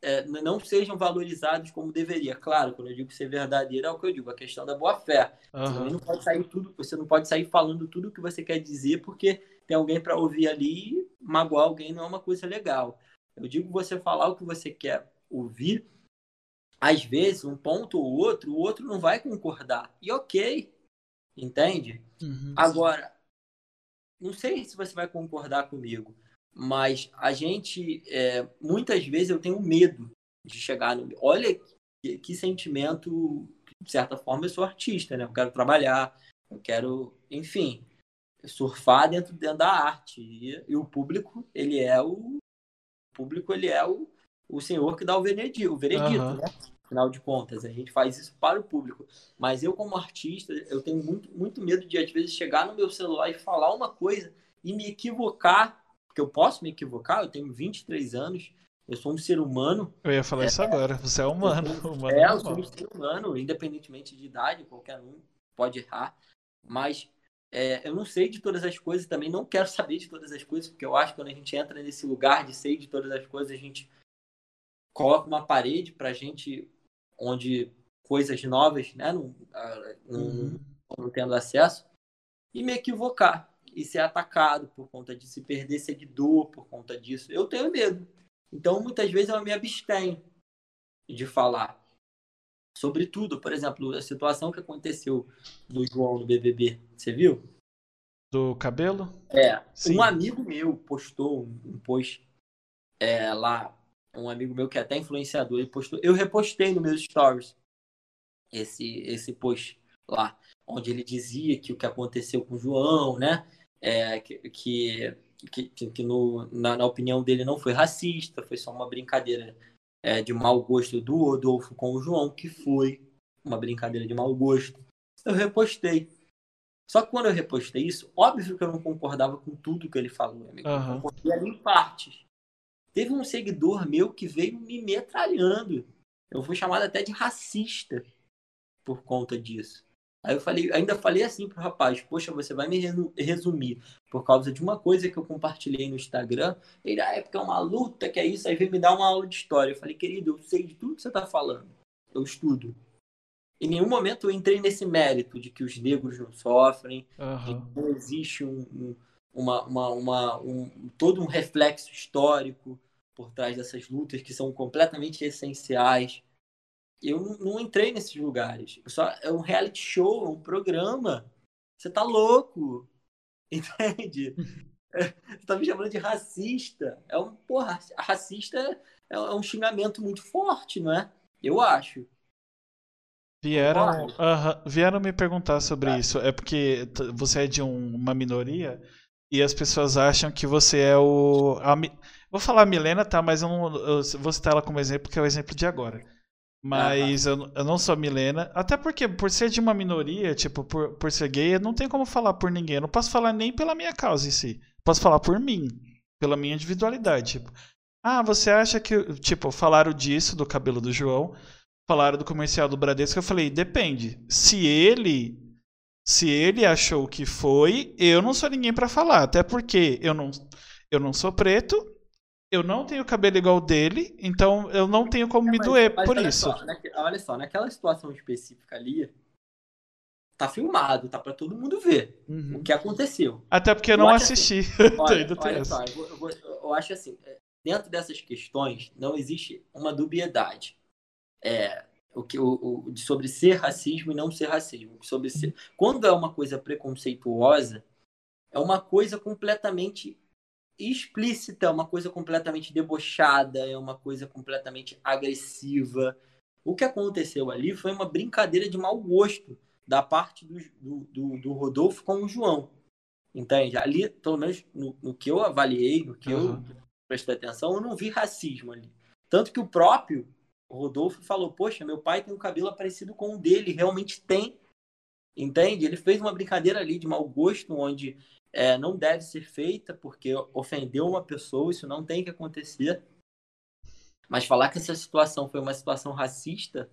é, não sejam valorizados como deveria. Claro, quando eu digo ser verdadeiro, é o que eu digo, a questão da boa fé. Você não pode sair tudo, você não pode sair falando tudo o que você quer dizer porque tem alguém para ouvir ali e magoar alguém não é uma coisa legal. Eu digo você falar o que você quer ouvir. Às vezes, um ponto ou outro, o outro não vai concordar. E ok, entende? Uhum. Agora, não sei se você vai concordar comigo, mas a gente, é, muitas vezes eu tenho medo de chegar no. Olha que, que sentimento, de certa forma, eu sou artista, né? Eu quero trabalhar, eu quero, enfim, surfar dentro, dentro da arte. E, e o público, ele é o. O público, ele é o, o senhor que dá o veredito, o veredito Aham. né? Afinal de contas, a gente faz isso para o público. Mas eu, como artista, eu tenho muito, muito medo de, às vezes, chegar no meu celular e falar uma coisa e me equivocar, porque eu posso me equivocar, eu tenho 23 anos, eu sou um ser humano, Eu ia falar isso agora. Você é humano. humano é, eu sou um ser humano, independentemente de idade, qualquer um pode errar, mas é, eu não sei de todas as coisas, também não quero saber de todas as coisas, porque eu acho que quando a gente entra nesse lugar de sei de todas as coisas, a gente coloca uma parede pra gente onde coisas novas, né, não, ah, não, Uhum. não tendo acesso, e me equivocar e ser atacado por conta de se perder seguidor por conta disso. Eu tenho medo. Então, muitas vezes eu me abstenho de falar sobre tudo. Por exemplo, a situação que aconteceu do João no BBB. Você viu? Do cabelo? É. Sim. Um amigo meu postou um post é, lá. Um amigo meu que é até influenciador, ele postou. Eu repostei no meus stories esse, esse post lá, onde ele dizia que o que aconteceu com o João, né? É, que, que, que, que no, na, na opinião dele não foi racista, foi só uma brincadeira é, de mau gosto do Rodolfo com o João, que foi uma brincadeira de mau gosto. Eu repostei. Só que quando eu repostei isso, óbvio que eu não concordava com tudo que ele falou, amigo. Aham. Eu concordei ali em partes. Teve um seguidor meu que veio me metralhando. Eu fui chamado até de racista por conta disso. Aí eu falei, ainda falei assim pro rapaz, poxa, você vai me resu- resumir por causa de uma coisa que eu compartilhei no Instagram. Ele, ah, é porque é uma luta, que é isso, aí veio me dar uma aula de história. Eu falei, querido, eu sei de tudo que você tá falando. Eu estudo. Em nenhum momento eu entrei nesse mérito de que os negros não sofrem, de Aham. que não existe um, um- uma, uma, uma- um, todo um reflexo histórico por trás dessas lutas que são completamente essenciais. Eu não, entrei nesses lugares. Só, é um reality show, é um programa. Você tá louco. Entende? Você tá me chamando de racista. É um, porra, racista é, é um xingamento muito forte, não é? Eu acho. Vieram, aham, vieram me perguntar sobre Tá. isso. É porque você é de um- uma minoria e as pessoas acham que você é o. a Mi- vou falar a Milena, tá? Mas eu, não, eu vou citar ela como exemplo porque é o exemplo de agora. Mas eu, eu não sou Milena. Até porque, por ser de uma minoria, tipo, por, por ser gay, eu não tenho como falar por ninguém. Eu não posso falar nem pela minha causa em si. Posso falar por mim, pela minha individualidade. Tipo, ah, você acha que. Tipo, falaram disso, do cabelo do João. Falaram do comercial do Bradesco. Eu falei, depende. Se ele. Se ele achou que foi, eu não sou ninguém para falar. Até porque eu não, eu não sou preto, eu não tenho cabelo igual dele, então eu não tenho como é, me doer mas por olha isso. Só, olha só, naquela situação específica ali, tá filmado, tá para todo mundo ver uhum. o que aconteceu. Até porque eu, não assisti. Assim, olha, olha só, eu, eu, eu, acho assim, é, dentro dessas questões não existe uma dubiedade. É, o que, o, o, sobre ser racismo e não ser racismo. Sobre ser, quando é uma coisa preconceituosa, é uma coisa completamente explícita, uma coisa completamente debochada, é uma coisa completamente agressiva. O que aconteceu ali foi uma brincadeira de mau gosto da parte do, do, do, do Rodolfo com o João. Entende? Ali, pelo menos no, no que eu avaliei, no que uhum. eu prestei atenção, eu não vi racismo ali. Tanto que o próprio Rodolfo falou: Poxa, meu pai tem um cabelo parecido com o dele, realmente tem. Entende? Ele fez uma brincadeira ali de mau gosto, onde é, não deve ser feita porque ofendeu uma pessoa, isso não tem que acontecer. Mas falar que essa situação foi uma situação racista,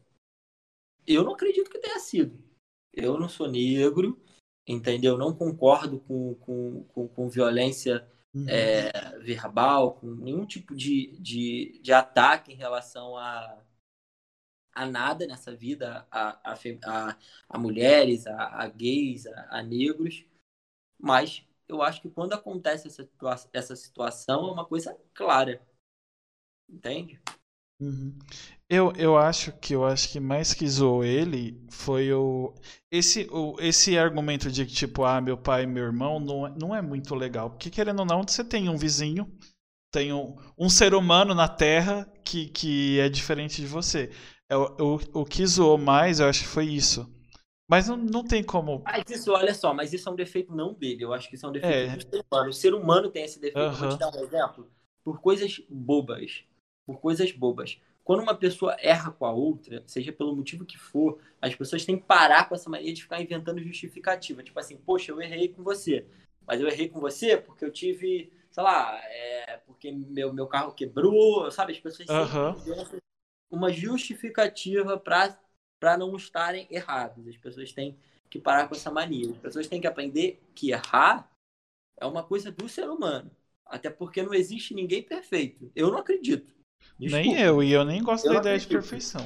eu não acredito que tenha sido. Eu não sou negro, entendeu? Não concordo com, com, com, com violência uhum. é, verbal, com nenhum tipo de, de, de ataque em relação a, a nada nessa vida, a, a, a, a mulheres, a, a gays, a, a negros. Mas eu acho que quando acontece essa, essa situação é uma coisa clara. Entende? Uhum. Eu, eu acho que eu acho que mais que zoou ele foi o esse, o esse argumento de que tipo ah meu pai e meu irmão não, é, não é muito legal porque querendo ou não você tem um vizinho tem um, um ser humano na Terra que, que é diferente de você é, o, o, o que zoou mais eu acho que foi isso mas não, não tem como. Mas isso, olha só, mas isso é um defeito não dele. Eu acho que isso é um defeito é. do ser humano. O ser humano tem esse defeito. Uhum. Vou te dar um exemplo. Por coisas bobas. Por coisas bobas. Quando uma pessoa erra com a outra, seja pelo motivo que for, as pessoas têm que parar com essa mania de ficar inventando justificativa. Tipo assim, poxa, eu errei com você. Mas eu errei com você porque eu tive, sei lá, é, porque meu, meu carro quebrou, sabe? As pessoas uhum. uma justificativa para para não estarem errados. As pessoas têm que parar com essa mania. As pessoas têm que aprender que errar é uma coisa do ser humano. Até porque não existe ninguém perfeito. Eu não acredito. Desculpa. Nem eu, e eu nem gosto eu da ideia acredito. de perfeição.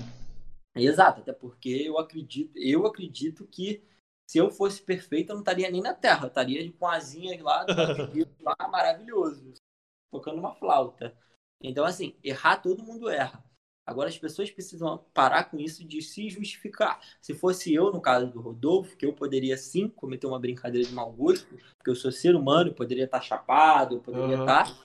Exato, até porque eu acredito, eu acredito que se eu fosse perfeito, eu não estaria nem na Terra, eu estaria com asinhas lá, lá maravilhoso, tocando uma flauta. Então, assim, errar todo mundo erra. Agora as pessoas precisam parar com isso de se justificar. Se fosse eu, no caso do Rodolfo, que eu poderia sim cometer uma brincadeira de mau gosto, porque eu sou ser humano, poderia estar chapado, poderia uhum. estar.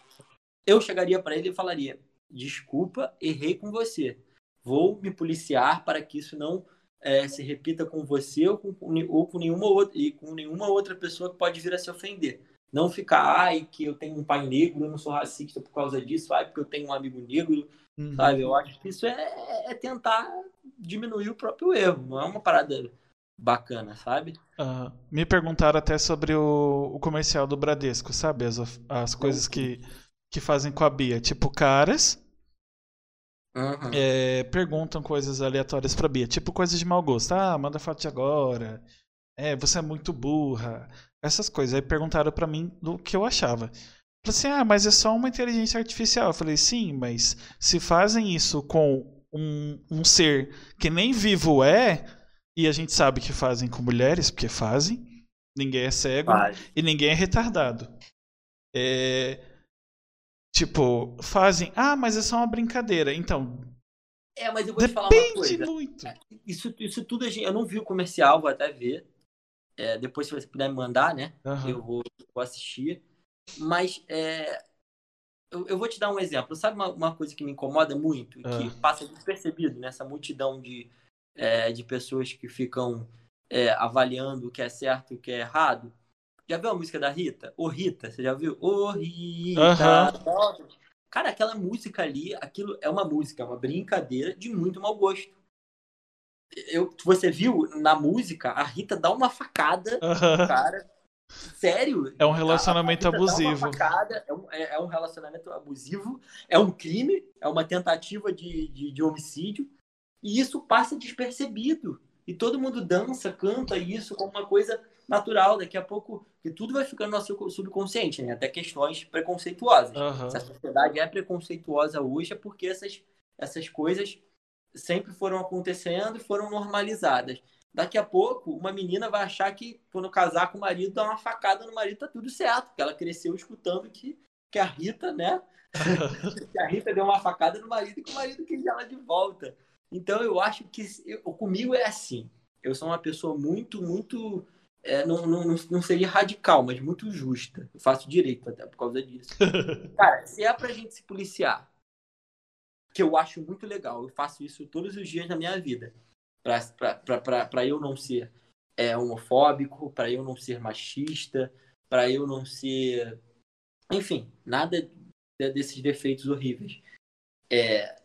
Eu chegaria para ele e falaria: desculpa, errei com você. Vou me policiar para que isso não é, se repita com você ou com, ou com nenhuma outra e com nenhuma outra pessoa que pode vir a se ofender. Não ficar, ai, que eu tenho um pai negro, eu não sou racista por causa disso, ai, porque eu tenho um amigo negro, Uhum. Sabe? Eu acho que isso é, é, tentar diminuir o próprio erro, não é uma parada bacana, sabe? Uh, me perguntaram até sobre o, o, comercial do Bradesco, sabe? As, as coisas que, que fazem com a Bia. Tipo, caras uhum. é, perguntam coisas aleatórias pra Bia. Tipo, coisas de mau gosto. Ah, manda foto de agora. É, você é muito burra. Essas coisas. Aí perguntaram para mim do que eu achava. Falei assim, ah, mas é só uma inteligência artificial. Eu falei, sim, mas se fazem isso com um, um ser que nem vivo é, e a gente sabe que fazem com mulheres, porque fazem, ninguém é cego e ninguém é retardado. É, tipo, fazem, ah, mas é só uma brincadeira. Então. É, mas eu vou te falar uma coisa. muito. É, isso, isso tudo, eu não vi o comercial, vou até ver. É, depois, se você puder me mandar, né? Uhum. Eu vou, vou assistir. Mas é, eu, eu, vou te dar um exemplo. Sabe uma, uma coisa que me incomoda muito, que ah. passa despercebido nessa multidão de, é, de pessoas que ficam é, avaliando o que é certo e o que é errado? Já viu a música da Rita? Ô Rita, você já viu? Ô Rita! Cara, aquela música ali, aquilo é uma música, é uma brincadeira de muito mau gosto. eu, você viu na música, a Rita dá uma facada Aham. cara. Sério? É um relacionamento A- a abusivo. facada, é, um, é- é um relacionamento abusivo, é um crime, é uma tentativa de, de, de homicídio, e isso passa despercebido. E todo mundo dança, canta isso como uma coisa natural. Daqui a pouco, que tudo vai ficando no nosso subconsciente, né? até questões preconceituosas. Aham. Se a sociedade é preconceituosa hoje, é porque essas, essas coisas sempre foram acontecendo e foram normalizadas. Daqui a pouco, uma menina vai achar que quando casar com o marido, dá uma facada no marido, tá tudo certo, porque ela cresceu escutando que, que a Rita, né? que a Rita deu uma facada no marido e que o marido quis ela de volta. Então eu acho que eu- comigo é assim. Eu sou uma pessoa muito, muito. é, não, não, não- não seria radical, mas muito justa. Eu faço direito até por causa disso. Cara, se é pra gente se policiar, que eu acho muito legal, eu faço isso todos os dias na minha vida. Pra eu não ser é, homofóbico, pra eu não ser machista, pra eu não ser. Enfim, nada de- desses defeitos horríveis. É,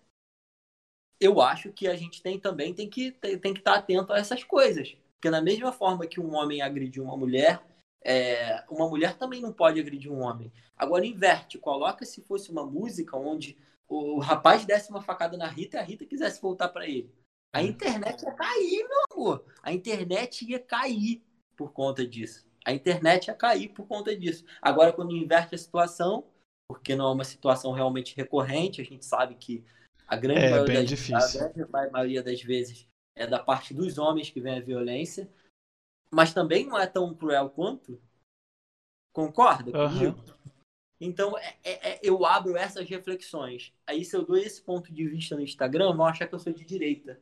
eu acho que a gente tem também tem que, tem, tem que estar atento a essas coisas. Porque da mesma forma que um homem agrediu uma mulher, é, uma mulher também não pode agredir um homem. Agora inverte, coloca se fosse uma música onde o rapaz desse uma facada na Rita e a Rita quisesse voltar para ele. A internet ia cair, meu amor. A internet ia cair por conta disso. A internet ia cair por conta disso. Agora, quando inverte a situação, porque não é uma situação realmente recorrente, a gente sabe que a grande, É, maioria, das, difícil. a grande ma- maioria das vezes é da parte dos homens que vem a violência, mas também não é tão cruel quanto. Concorda comigo? Então, é- é- é- eu abro essas reflexões. Aí, se eu dou esse ponto de vista no Instagram, vão achar que eu sou de direita.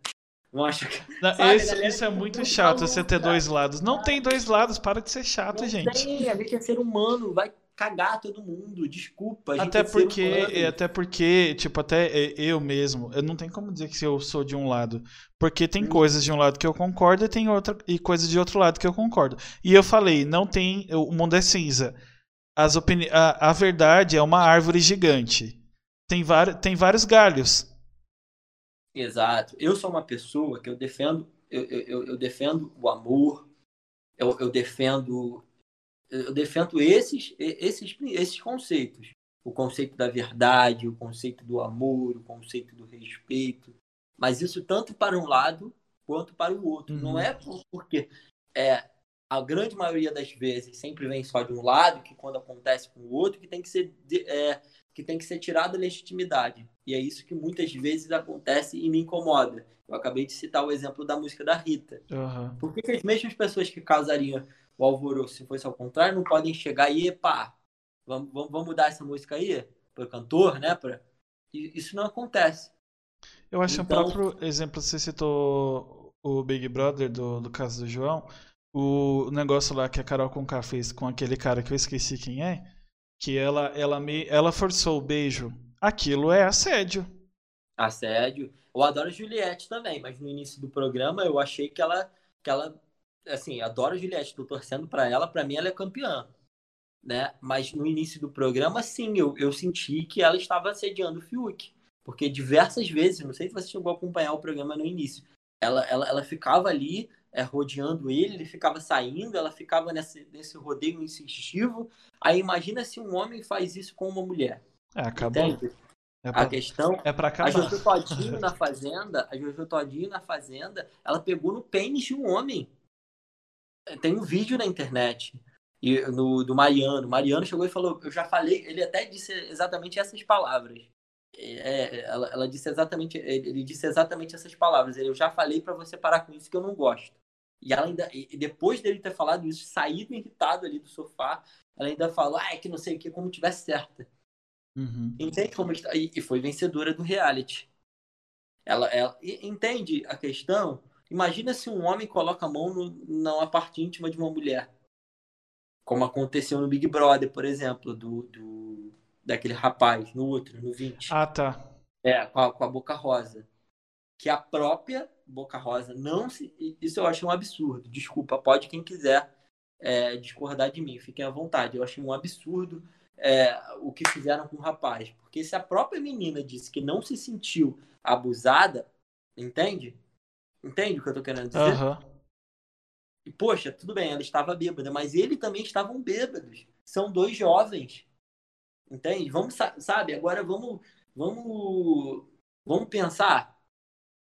Vão achar que. Não, Sabe, isso, galera, isso é muito muito chato, maluco, você ter cara. dois lados. Não tem dois lados, para de ser chato, Não gente. tem, a gente é ser humano, vai cagar todo mundo. Desculpa, a gente Até é porque, é, até porque, tipo, até é, eu mesmo, eu não tenho como dizer que eu sou de um lado. Porque tem Hum. coisas de um lado que eu concordo e tem outra e coisas de outro lado que eu concordo. E eu falei, não tem, o mundo é cinza. As opini a, a verdade é uma árvore gigante. Tem, vari, tem vários galhos. Exato. Eu sou uma pessoa que eu defendo, eu, eu, eu- defendo o amor, eu, eu defendo, eu defendo esses, esses, esses conceitos. O conceito da verdade, o conceito do amor, o conceito do respeito. Mas isso tanto para um lado quanto para o outro. Uhum. Não é por- porque é, a grande maioria das vezes sempre vem só de um lado, que quando acontece com o outro, que tem que ser é, que tem que ser tirada a legitimidade. E é isso que muitas vezes acontece e me incomoda. Eu acabei de citar o exemplo da música da Rita. Aham. Por que, que as mesmas pessoas que causariam o alvoroço, se fosse ao contrário, não podem chegar e, pá, vamos, vamos, vamos mudar essa música aí para o cantor, né? Pra... Isso não acontece. Eu acho Então- o próprio exemplo, você citou o Big Brother do, do caso do João, o negócio lá que a Carol Conká fez com aquele cara que eu esqueci quem é, que ela, ela, me, ela forçou o beijo. Aquilo é assédio. Assédio. Eu adoro Juliette também, mas no início do programa eu achei que ela, que ela assim, adoro Juliette, tô torcendo para ela, para mim ela é campeã. Né? Mas no início do programa, sim, eu, eu senti que ela estava assediando o Fiuk. Porque diversas vezes, não sei se você chegou a acompanhar o programa no início, ela, ela, ela ficava ali é, rodeando ele, ele ficava saindo, ela ficava nesse, nesse rodeio instintivo. Aí imagina se um homem faz isso com uma mulher. É, acabou. Entende? É A pra, questão é pra a acabar. Jojo Todinho na fazenda, a Jojo Todinho na fazenda, ela pegou no pênis de um homem. Tem um vídeo na internet e no, do Mariano. Mariano chegou e falou, eu já falei, ele até disse exatamente essas palavras. É, ela, ela disse exatamente, ele disse exatamente essas palavras. Ele, eu já falei para você parar com isso que eu não gosto. E ela ainda, e depois dele ter falado isso, saído irritado ali do sofá, ela ainda falou, ah, é que não sei o que, como tivesse certa. Uhum. Entende como está? E e foi vencedora do reality. Ela, ela entende a questão? Imagina se um homem coloca a mão no, numa parte íntima de uma mulher. Como aconteceu no Big Brother, por exemplo, do, do daquele rapaz, no outro, no 20. Ah, tá. É, com a, com a Boca Rosa. Que a própria Boca Rosa não se. Isso eu achei um absurdo. Desculpa, pode quem quiser é, discordar de mim, fiquem à vontade. Eu achei um absurdo é, o que fizeram com o rapaz. Porque se a própria menina disse que não se sentiu abusada, entende? Entende o que eu tô querendo dizer? Aham. E, poxa, tudo bem, ela estava bêbada, mas ele também estavam bêbados. São dois jovens. Entende? Vamos, sa- sabe, agora vamos, vamos, vamos pensar.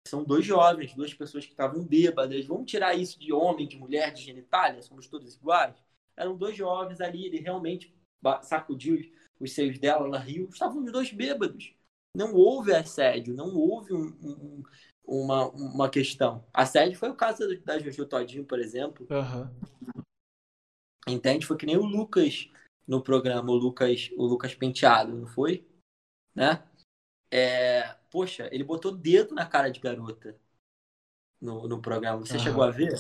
São dois jovens, duas pessoas que estavam bêbadas. Vamos tirar isso de homem, de mulher, de genitália? Somos todos iguais? Eram dois jovens ali, ele realmente sacudiu os- os seios dela, ela riu. Estavam os dois bêbados. Não houve assédio, não houve um- um- uma, uma questão. Assédio foi o caso da Jojo Todinho, por exemplo. Aham. Entende? Foi que nem o Lucas no programa, o Lucas, o Lucas Penteado, não foi? Né? É, poxa, ele botou dedo na cara de garota no, no programa. Você Aham. chegou a ver?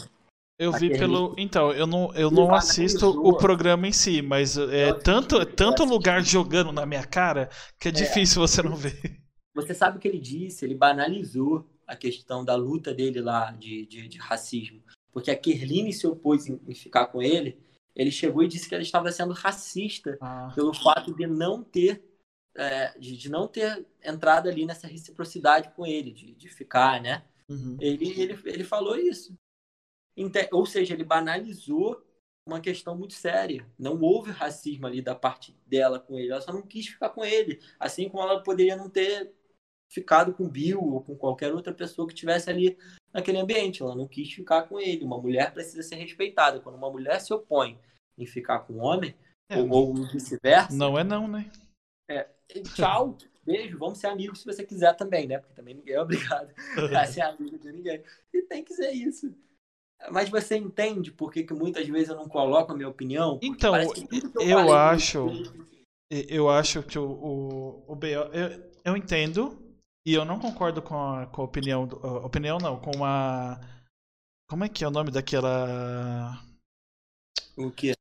Eu vi Aquele- pelo. Então, eu não, eu não assisto o programa em si, mas é Eu tanto, tanto lugar jogando na minha cara que é difícil você não ver. Você sabe o que ele disse? Ele banalizou a questão da luta dele lá de, de, de racismo. Porque a Kerline se opôs em, em ficar com ele. Ele chegou e disse que ela estava sendo racista Ah, pelo fato de não ter é, de, de não ter entrado ali nessa reciprocidade com ele, de, de ficar, né? uhum. Ele, ele, ele falou isso. Ou seja, ele banalizou uma questão muito séria. Não houve racismo ali da parte dela com ele. Ela só não quis ficar com ele. Assim como ela poderia não ter ficado com Bill ou com qualquer outra pessoa que estivesse ali naquele ambiente. Ela não quis ficar com ele. Uma mulher precisa ser respeitada. Quando uma mulher se opõe em ficar com um homem, É, ou, ou vice-versa, não é não, né? Tchau, beijo, vamos ser amigos se você quiser também, né? Porque também ninguém é obrigado a ser amigo de ninguém. E tem que ser isso. Mas você entende por que, que muitas vezes eu não coloco a minha opinião? Então, que que eu falei acho- Eu acho que o, o, o BO. Eu, eu entendo e eu não concordo com a, com a opinião. opinião não, com a. Como é que é o nome daquela. O quê?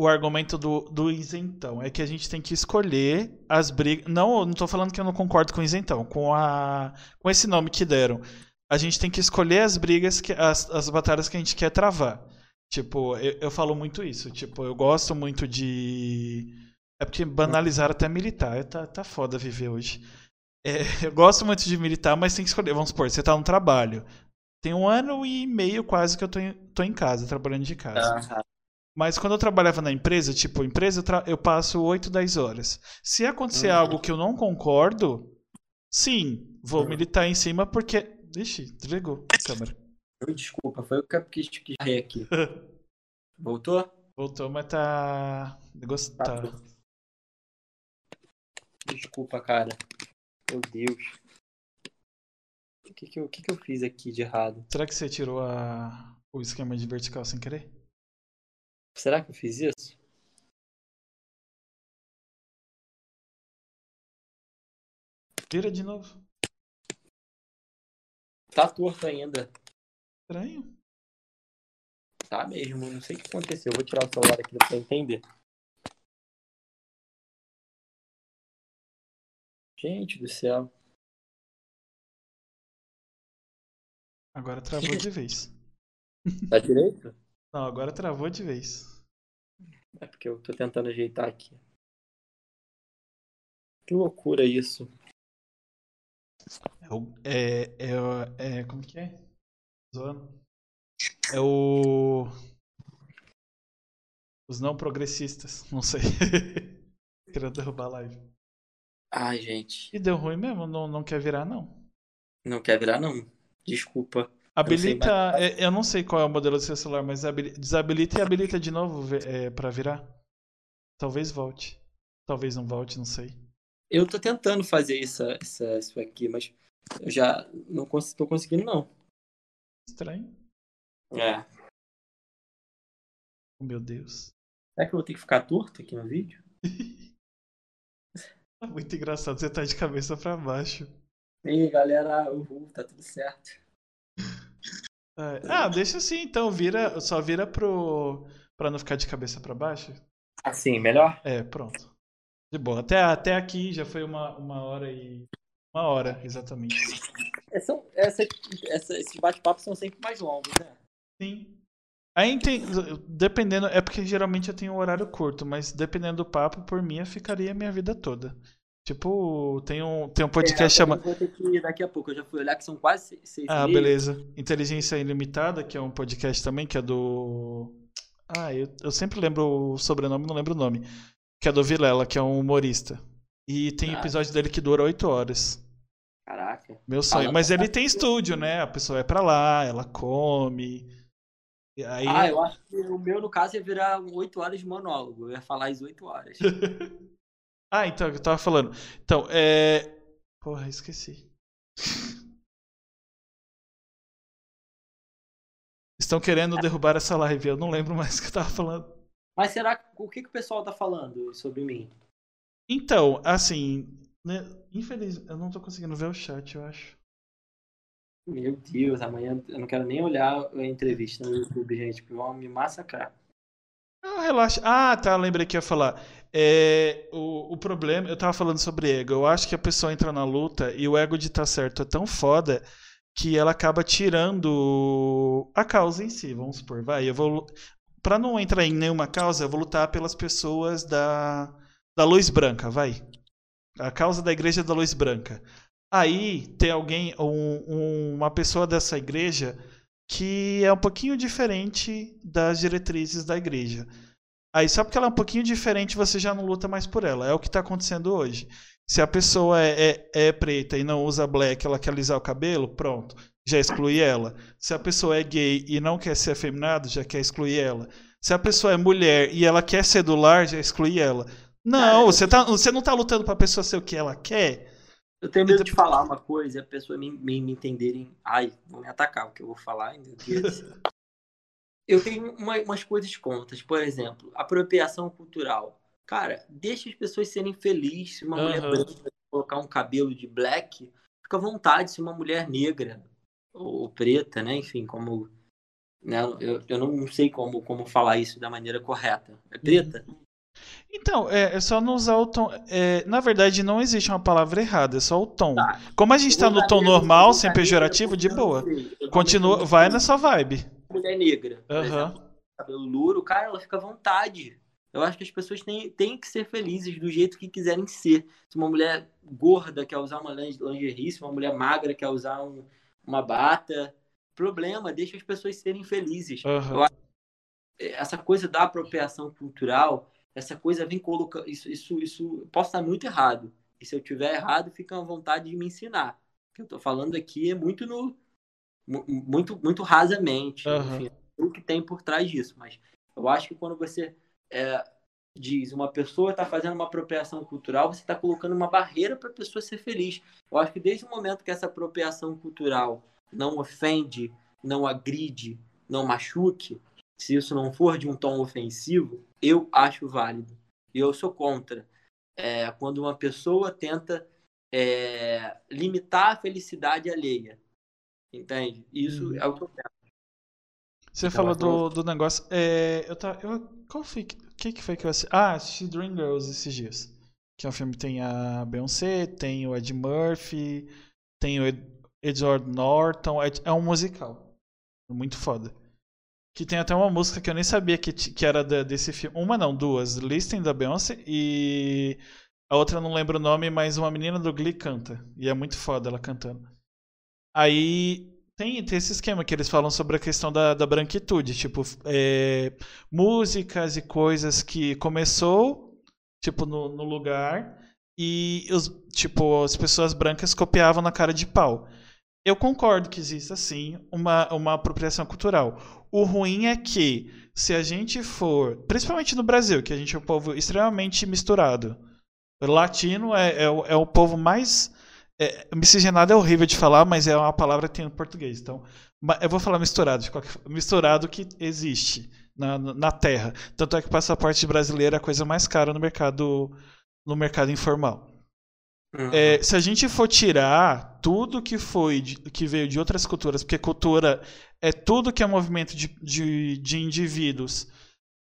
O argumento do, do isentão é que a gente tem que escolher as brigas. Não, não tô falando que eu não concordo com o isentão, com a com esse nome que deram. A gente tem que escolher as brigas, que, as, as batalhas que a gente quer travar. Tipo, eu, eu falo muito isso. Tipo, eu gosto muito de. É porque banalizaram até militar. Tá, tá foda viver hoje. É, eu gosto muito de militar, mas tem que escolher. Vamos supor, você tá no trabalho. Tem um ano e meio quase que eu tô em, tô em casa, trabalhando de casa. Ah, Mas quando eu trabalhava na empresa, tipo, empresa eu, passo 8, 10 horas. Se acontecer Uhum. algo que eu não concordo, sim, vou Uhum. militar em cima porque. Ixi, desligou a câmera. Desculpa, foi o que eu quis, quis rir aqui. Voltou? Voltou, mas tá. Tudo. Desculpa, cara. Meu Deus. O que, que, eu, o que, que eu fiz aqui de errado? Será que você tirou a... o esquema de vertical sem querer? Será que eu fiz isso? Vira de novo. Tá torto ainda. Estranho. Tá mesmo, não sei o que aconteceu. Eu vou tirar o celular aqui pra entender. Gente do céu. Agora travou de vez. Tá direito? Não, agora travou de vez. É porque eu tô tentando ajeitar aqui. Que loucura isso. É, o- é, é, é. Como que é? Zoando. É o. Os não progressistas. Não sei. Querendo derrubar a live. Ai, gente. E deu ruim mesmo, não, não quer virar, não. Não quer virar, não. Desculpa. Habilita. Eu sei, é- Eu não sei qual é o modelo do seu celular, mas desabilita e habilita de novo é, pra virar. Talvez volte. Talvez não volte, não sei. Eu tô tentando fazer isso, isso, isso aqui, mas eu já não cons tô conseguindo, não. Estranho. É. Oh, meu Deus. Será que eu vou ter que ficar torto aqui no vídeo? Tá Muito engraçado, você tá de cabeça pra baixo. E aí, galera, uhul, tá tudo certo. É, Ah, deixa assim, então, vira, só vira pro. pra não ficar de cabeça pra baixo. Assim, melhor? É, pronto. De boa. Até, até aqui já foi uma, uma hora e. Uma hora, exatamente. É, são, essa, essa, esses bate-papos são sempre mais longos, né? Sim. Aí tem. Dependendo. É porque geralmente eu tenho um horário curto, mas dependendo do papo, por mim, eu ficaria a minha vida toda. Tipo, tem um, tem um podcast chamado. Vou ter que ir daqui a pouco, eu já fui olhar que são quase seis Ah, beleza. Inteligência Ilimitada, que é um podcast também, que é do. Ah, eu, eu sempre lembro o sobrenome, não lembro o nome. Que é do Vilela, que é um humorista. E tem ah. episódio dele que dura oito horas. Caraca. Meu sonho. Mas ele tem estúdio, né? A pessoa vai pra lá, ela come. Aí... Ah, eu acho que o meu, no caso, ia virar oito horas de monólogo. Eu ia falar as oito horas. ah, então, eu tava falando. Então, é. Porra, esqueci. Estão querendo derrubar essa live. Eu não lembro mais o que eu tava falando. Mas será o que, que o pessoal tá falando sobre mim? Então, assim, né, infelizmente, eu não tô conseguindo ver o chat, eu acho. Meu Deus, amanhã eu não quero nem olhar a entrevista no YouTube, gente, porque vão me massacrar. Não, relaxa. Ah, tá, lembrei que ia falar. É, o, o problema, eu tava falando sobre ego. Eu acho que a pessoa entra na luta e o ego de tá certo é tão foda que ela acaba tirando a causa em si. Vamos supor, vai, eu vou. Pra não entrar em nenhuma causa, eu vou lutar pelas pessoas da, da luz branca, vai. A causa da igreja da luz branca. Aí tem alguém, um, um, uma pessoa dessa igreja que é um pouquinho diferente das diretrizes da igreja. Aí só porque ela é um pouquinho diferente, você já não luta mais por ela. É o que está acontecendo hoje. Se a pessoa é, é, é, preta e não usa black, ela quer alisar o cabelo, pronto, já exclui ela. Se a pessoa é gay e não quer ser afeminado, já quer excluir ela. Se a pessoa é mulher e ela quer sedular, já exclui ela. Não, você, tá, você não está lutando para a pessoa ser o que ela quer. Eu tenho medo de falar uma coisa e a pessoa me, me, me entenderem. Ai, vão me atacar o que eu vou falar, meu Deus. eu tenho uma, umas coisas contas. Por exemplo, apropriação cultural. Cara, deixa as pessoas serem felizes. Se uma uhum. mulher branca colocar um cabelo de black, fica à vontade. Se uma mulher negra ou preta, né? Enfim, como. Né? Eu, eu não sei como, como falar isso da maneira correta. É preta? Uhum. Então, é, é, só não usar o tom. É, na verdade, não existe uma palavra errada, é só o tom. Tá. Como a gente está no tom normal, sem pejorativo, de boa. Continua, vai nessa vibe. Mulher negra, uhum. cabelo louro, cara, ela fica à vontade. Eu acho que as pessoas têm, têm que ser felizes do jeito que quiserem ser. Se uma mulher gorda quer usar uma lingerie, se uma mulher magra quer usar um, uma bata, problema, deixa as pessoas serem felizes. Uhum. essa coisa da apropriação cultural essa coisa vem colocando. Isso, isso, isso posso estar muito errado. E se eu tiver errado, fica à vontade de me ensinar. O que eu estou falando aqui é muito no. Muito, muito rasamente. Uhum. Enfim, o que tem por trás disso. Mas eu acho que quando você é, diz uma pessoa está fazendo uma apropriação cultural, você está colocando uma barreira para a pessoa ser feliz. Eu acho que desde o momento que essa apropriação cultural não ofende, não agride, não machuque, se isso não for de um tom ofensivo, eu acho válido. E eu sou contra. É, quando uma pessoa tenta é, limitar a felicidade alheia. Entende? Isso hum. é o que eu penso. Você então, falou do, do negócio. É, eu tá, eu, qual foi? O que, que foi que eu assisti? Ah, assisti Dreamgirls esses dias. Que é um filme que tem a Beyoncé, tem o Ed Murphy, tem o Edward Norton. É, é um musical. Muito foda. Que tem até uma música que eu nem sabia que, que era desse filme. Uma não, duas. Listing da Beyoncé e a outra não lembro o nome, mas uma menina do Glee canta. E é muito foda ela cantando. Aí tem, tem esse esquema que eles falam sobre a questão da, da branquitude. Tipo, é, músicas e coisas que começou, tipo, no, no lugar. E os, tipo, as pessoas brancas copiavam na cara de pau. Eu concordo que exista sim uma, uma apropriação cultural. O ruim é que, se a gente for, principalmente no Brasil, que a gente é um povo extremamente misturado, latino é, é, o, é o povo mais. É, miscigenado é horrível de falar, mas é uma palavra que tem no português. Então, eu vou falar misturado, misturado que existe na, na Terra. Tanto é que o passaporte brasileiro é a coisa mais cara no mercado, no mercado informal. Uhum. É, se a gente for tirar tudo que foi de, que veio de outras culturas, porque cultura é tudo que é movimento de, de, de indivíduos,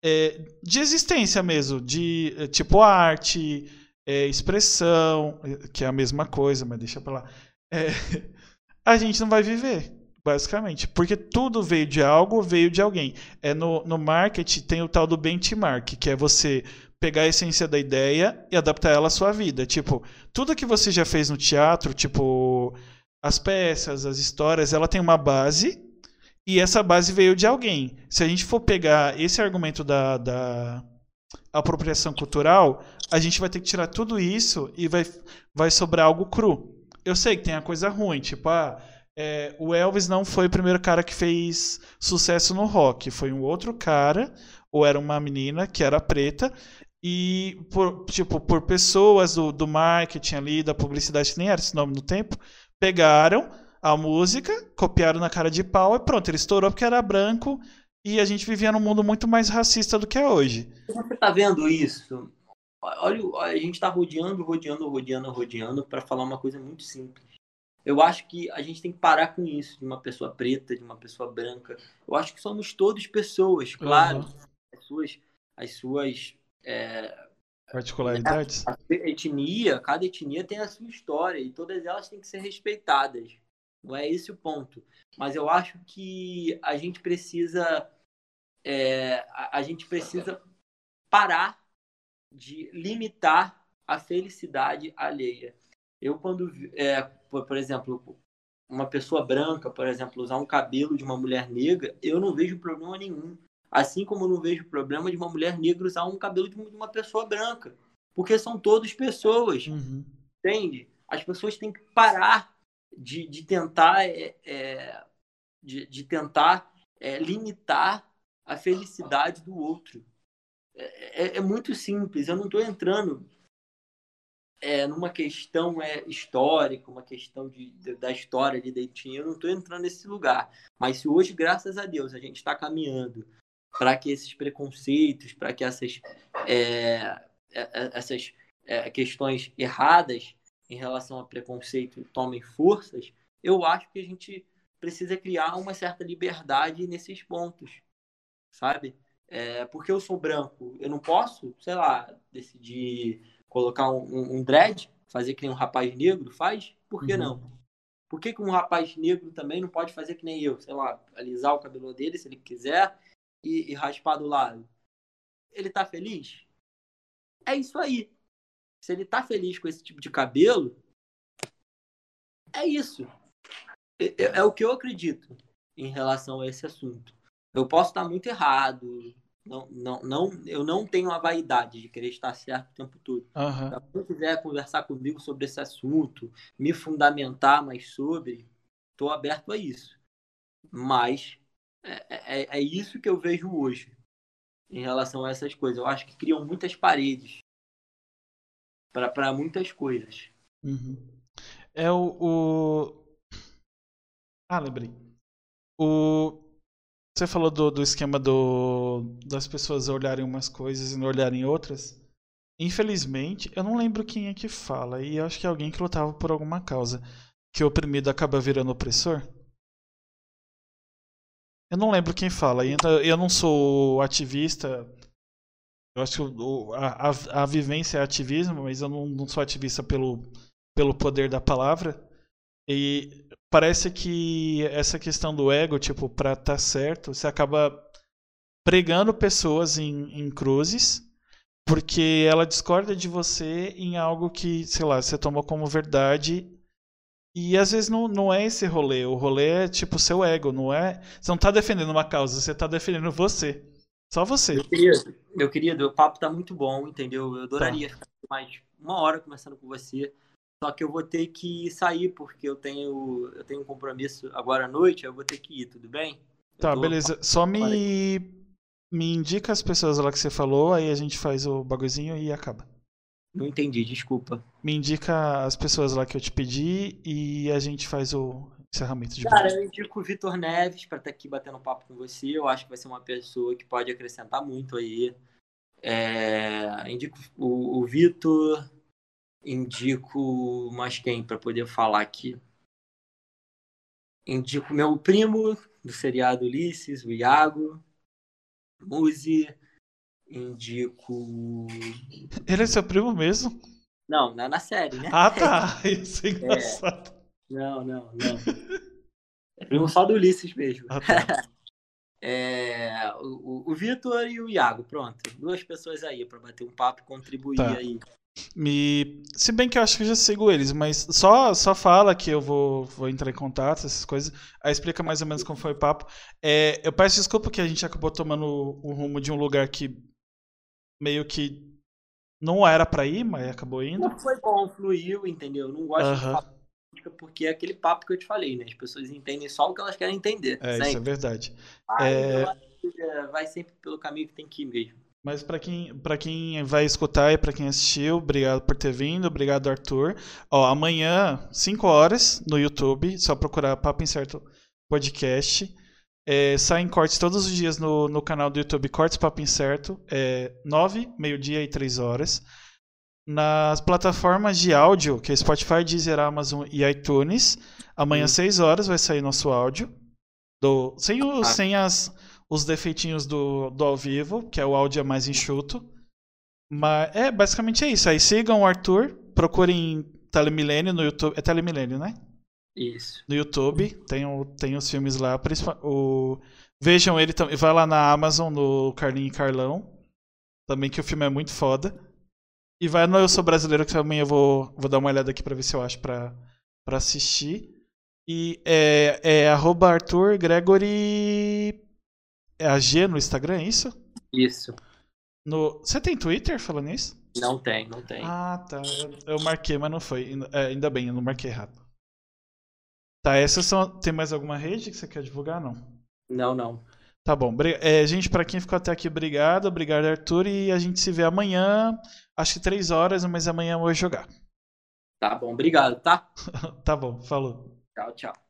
é, de existência mesmo, de é, tipo arte, é, expressão, é, que é a mesma coisa, mas deixa pra lá. É, a gente não vai viver, basicamente, porque tudo veio de algo, veio de alguém. É no, no marketing tem o tal do benchmark, que é você pegar a essência da ideia e adaptar ela à sua vida. Tipo, tudo que você já fez no teatro, tipo, as peças, as histórias, ela tem uma base e essa base veio de alguém. Se a gente for pegar esse argumento da, da apropriação cultural, a gente vai ter que tirar tudo isso e vai, vai sobrar algo cru. Eu sei que tem a coisa ruim, tipo, ah, é, o Elvis não foi o primeiro cara que fez sucesso no rock, foi um outro cara, ou era uma menina que era preta, e por, tipo, por pessoas do, do marketing ali, da publicidade, que nem era esse nome no tempo, pegaram a música, copiaram na cara de pau e pronto, ele estourou porque era branco e a gente vivia num mundo muito mais racista do que é hoje. Você tá vendo isso? Olha, a gente tá rodeando, rodeando, rodeando, rodeando para falar uma coisa muito simples. Eu acho que a gente tem que parar com isso, de uma pessoa preta, de uma pessoa branca. Eu acho que somos todos pessoas, claro. Uhum. As suas é, particularidades. A, a etnia, cada etnia tem a sua história e todas elas têm que ser respeitadas. Não é esse o ponto. Mas eu acho que a gente precisa é, a, a gente precisa parar de limitar a felicidade alheia. Eu quando é, por, por exemplo uma pessoa branca, por exemplo, usar um cabelo de uma mulher negra, eu não vejo problema nenhum. Assim como eu não vejo problema de uma mulher negra usar um cabelo de uma pessoa branca. Porque são todos pessoas. Uhum. Entende? As pessoas têm que parar de, de tentar, é, é, de, de, tentar é, limitar a felicidade do outro. É, é, é muito simples. Eu não estou entrando é, numa questão é, histórica, uma questão de, de da história ali da etnia, eu não estou entrando nesse lugar. Mas se hoje, graças a Deus, a gente está caminhando para que esses preconceitos, para que essas, é, é, é, essas é, questões erradas em relação a preconceito tomem forças, eu acho que a gente precisa criar uma certa liberdade nesses pontos, sabe? É, porque eu sou branco, eu não posso, sei lá, decidir colocar um, um dread, fazer que nem um rapaz negro faz? Por que uhum. não? Por que, que um rapaz negro também não pode fazer que nem eu? Sei lá, alisar o cabelo dele se ele quiser e, e raspar do lado. Ele tá feliz? É isso aí. Se ele tá feliz com esse tipo de cabelo, é isso. É, é, é o que eu acredito em relação a esse assunto. Eu posso estar muito errado. Não, não, não, eu não tenho a vaidade de querer estar certo o tempo todo. Uhum. Se você quiser conversar comigo sobre esse assunto, me fundamentar mais sobre, estou aberto a isso. Mas é, é, é isso que eu vejo hoje em relação a essas coisas. Eu acho que criam muitas paredes para muitas coisas. Uhum. É o, o, Ah, lembrei. O. Você falou do, do esquema do, das pessoas olharem umas coisas e não olharem outras. Infelizmente, eu não lembro quem é que fala, e acho que é alguém que lutava por alguma causa. Que o oprimido acaba virando opressor. Eu não lembro quem fala. Eu não sou ativista. Eu acho que a, a, a vivência é ativismo, mas eu não, não sou ativista pelo, pelo poder da palavra. E parece que essa questão do ego, tipo, pra estar tá certo, você acaba pregando pessoas em, em cruzes porque ela discorda de você em algo que, sei lá, você tomou como verdade e às vezes não, não é esse rolê. O rolê é tipo seu ego, não é. Você não tá defendendo uma causa, você tá defendendo você. Só você. Meu querido, meu querido o papo tá muito bom, entendeu? Eu adoraria tá. ficar mais uma hora conversando com você. Só que eu vou ter que sair, porque eu tenho, eu tenho um compromisso agora à noite, eu vou ter que ir, tudo bem? Tá, beleza. Só me, me indica as pessoas lá que você falou, aí a gente faz o bagulhozinho e acaba. Não entendi, desculpa. Me indica as pessoas lá que eu te pedi e a gente faz o encerramento de Cara, eu indico o Vitor Neves para estar tá aqui batendo papo com você. Eu acho que vai ser uma pessoa que pode acrescentar muito aí. É... Indico o, o Vitor, indico mais quem para poder falar aqui. Indico meu primo do seriado Ulisses, o Iago, Muzi, indico. Ele é seu primo mesmo? Não, na, na série, né? Ah, tá. Isso é engraçado. É. Não, não, não. É primo só do Ulisses mesmo. Ah, tá. É, o, o Vitor e o Iago, pronto. Duas pessoas aí para bater um papo e contribuir tá. aí. Me... Se bem que eu acho que eu já sigo eles, mas só, só fala que eu vou, vou entrar em contato, essas coisas. Aí explica mais ou menos como foi o papo. É, eu peço desculpa que a gente acabou tomando o rumo de um lugar que meio que não era para ir, mas acabou indo. Não foi bom, fluiu, entendeu? Não gosto de falar porque é aquele papo que eu te falei, né? As pessoas entendem só o que elas querem entender. É, sempre. isso é verdade. Ah, é... vai sempre pelo caminho que tem que ir mesmo. Mas para quem, pra quem vai escutar e para quem assistiu, obrigado por ter vindo, obrigado Arthur. Ó, amanhã, 5 horas, no YouTube, só procurar Papo Incerto Podcast. É, saem cortes todos os dias no, no canal do YouTube Cortes Papo Incerto, é, 9, meio-dia e 3 horas. Nas plataformas de áudio, que é Spotify, Deezer, Amazon e iTunes, amanhã às 6 horas vai sair nosso áudio. Do, sem o, ah. sem as os defeitinhos do, do ao vivo, que é o áudio mais enxuto. Mas é, basicamente é isso. Aí sigam o Arthur, procurem Telemilênio no YouTube. É Telemilênio, né? Isso. No YouTube, tem, o, tem os filmes lá. O, vejam ele também. Vai lá na Amazon, no Carlinho e Carlão. Também que o filme é muito foda. E vai no Eu Sou Brasileiro, que também eu vou, vou dar uma olhada aqui pra ver se eu acho pra, pra assistir. E é, é arroba Arthur Gregory é a G no Instagram, é isso? Isso. No... Você tem Twitter falando isso? Não tem, não tem. Ah, tá. Eu, eu marquei, mas não foi. É, ainda bem, eu não marquei errado. Tá, essas são. Tem mais alguma rede que você quer divulgar? Não. Não, não. Tá bom. É, gente, para quem ficou até aqui, obrigado. Obrigado, Arthur. E a gente se vê amanhã. Acho que três horas, mas amanhã eu vou jogar. Tá bom, obrigado, tá? tá bom, falou. Tchau, tchau.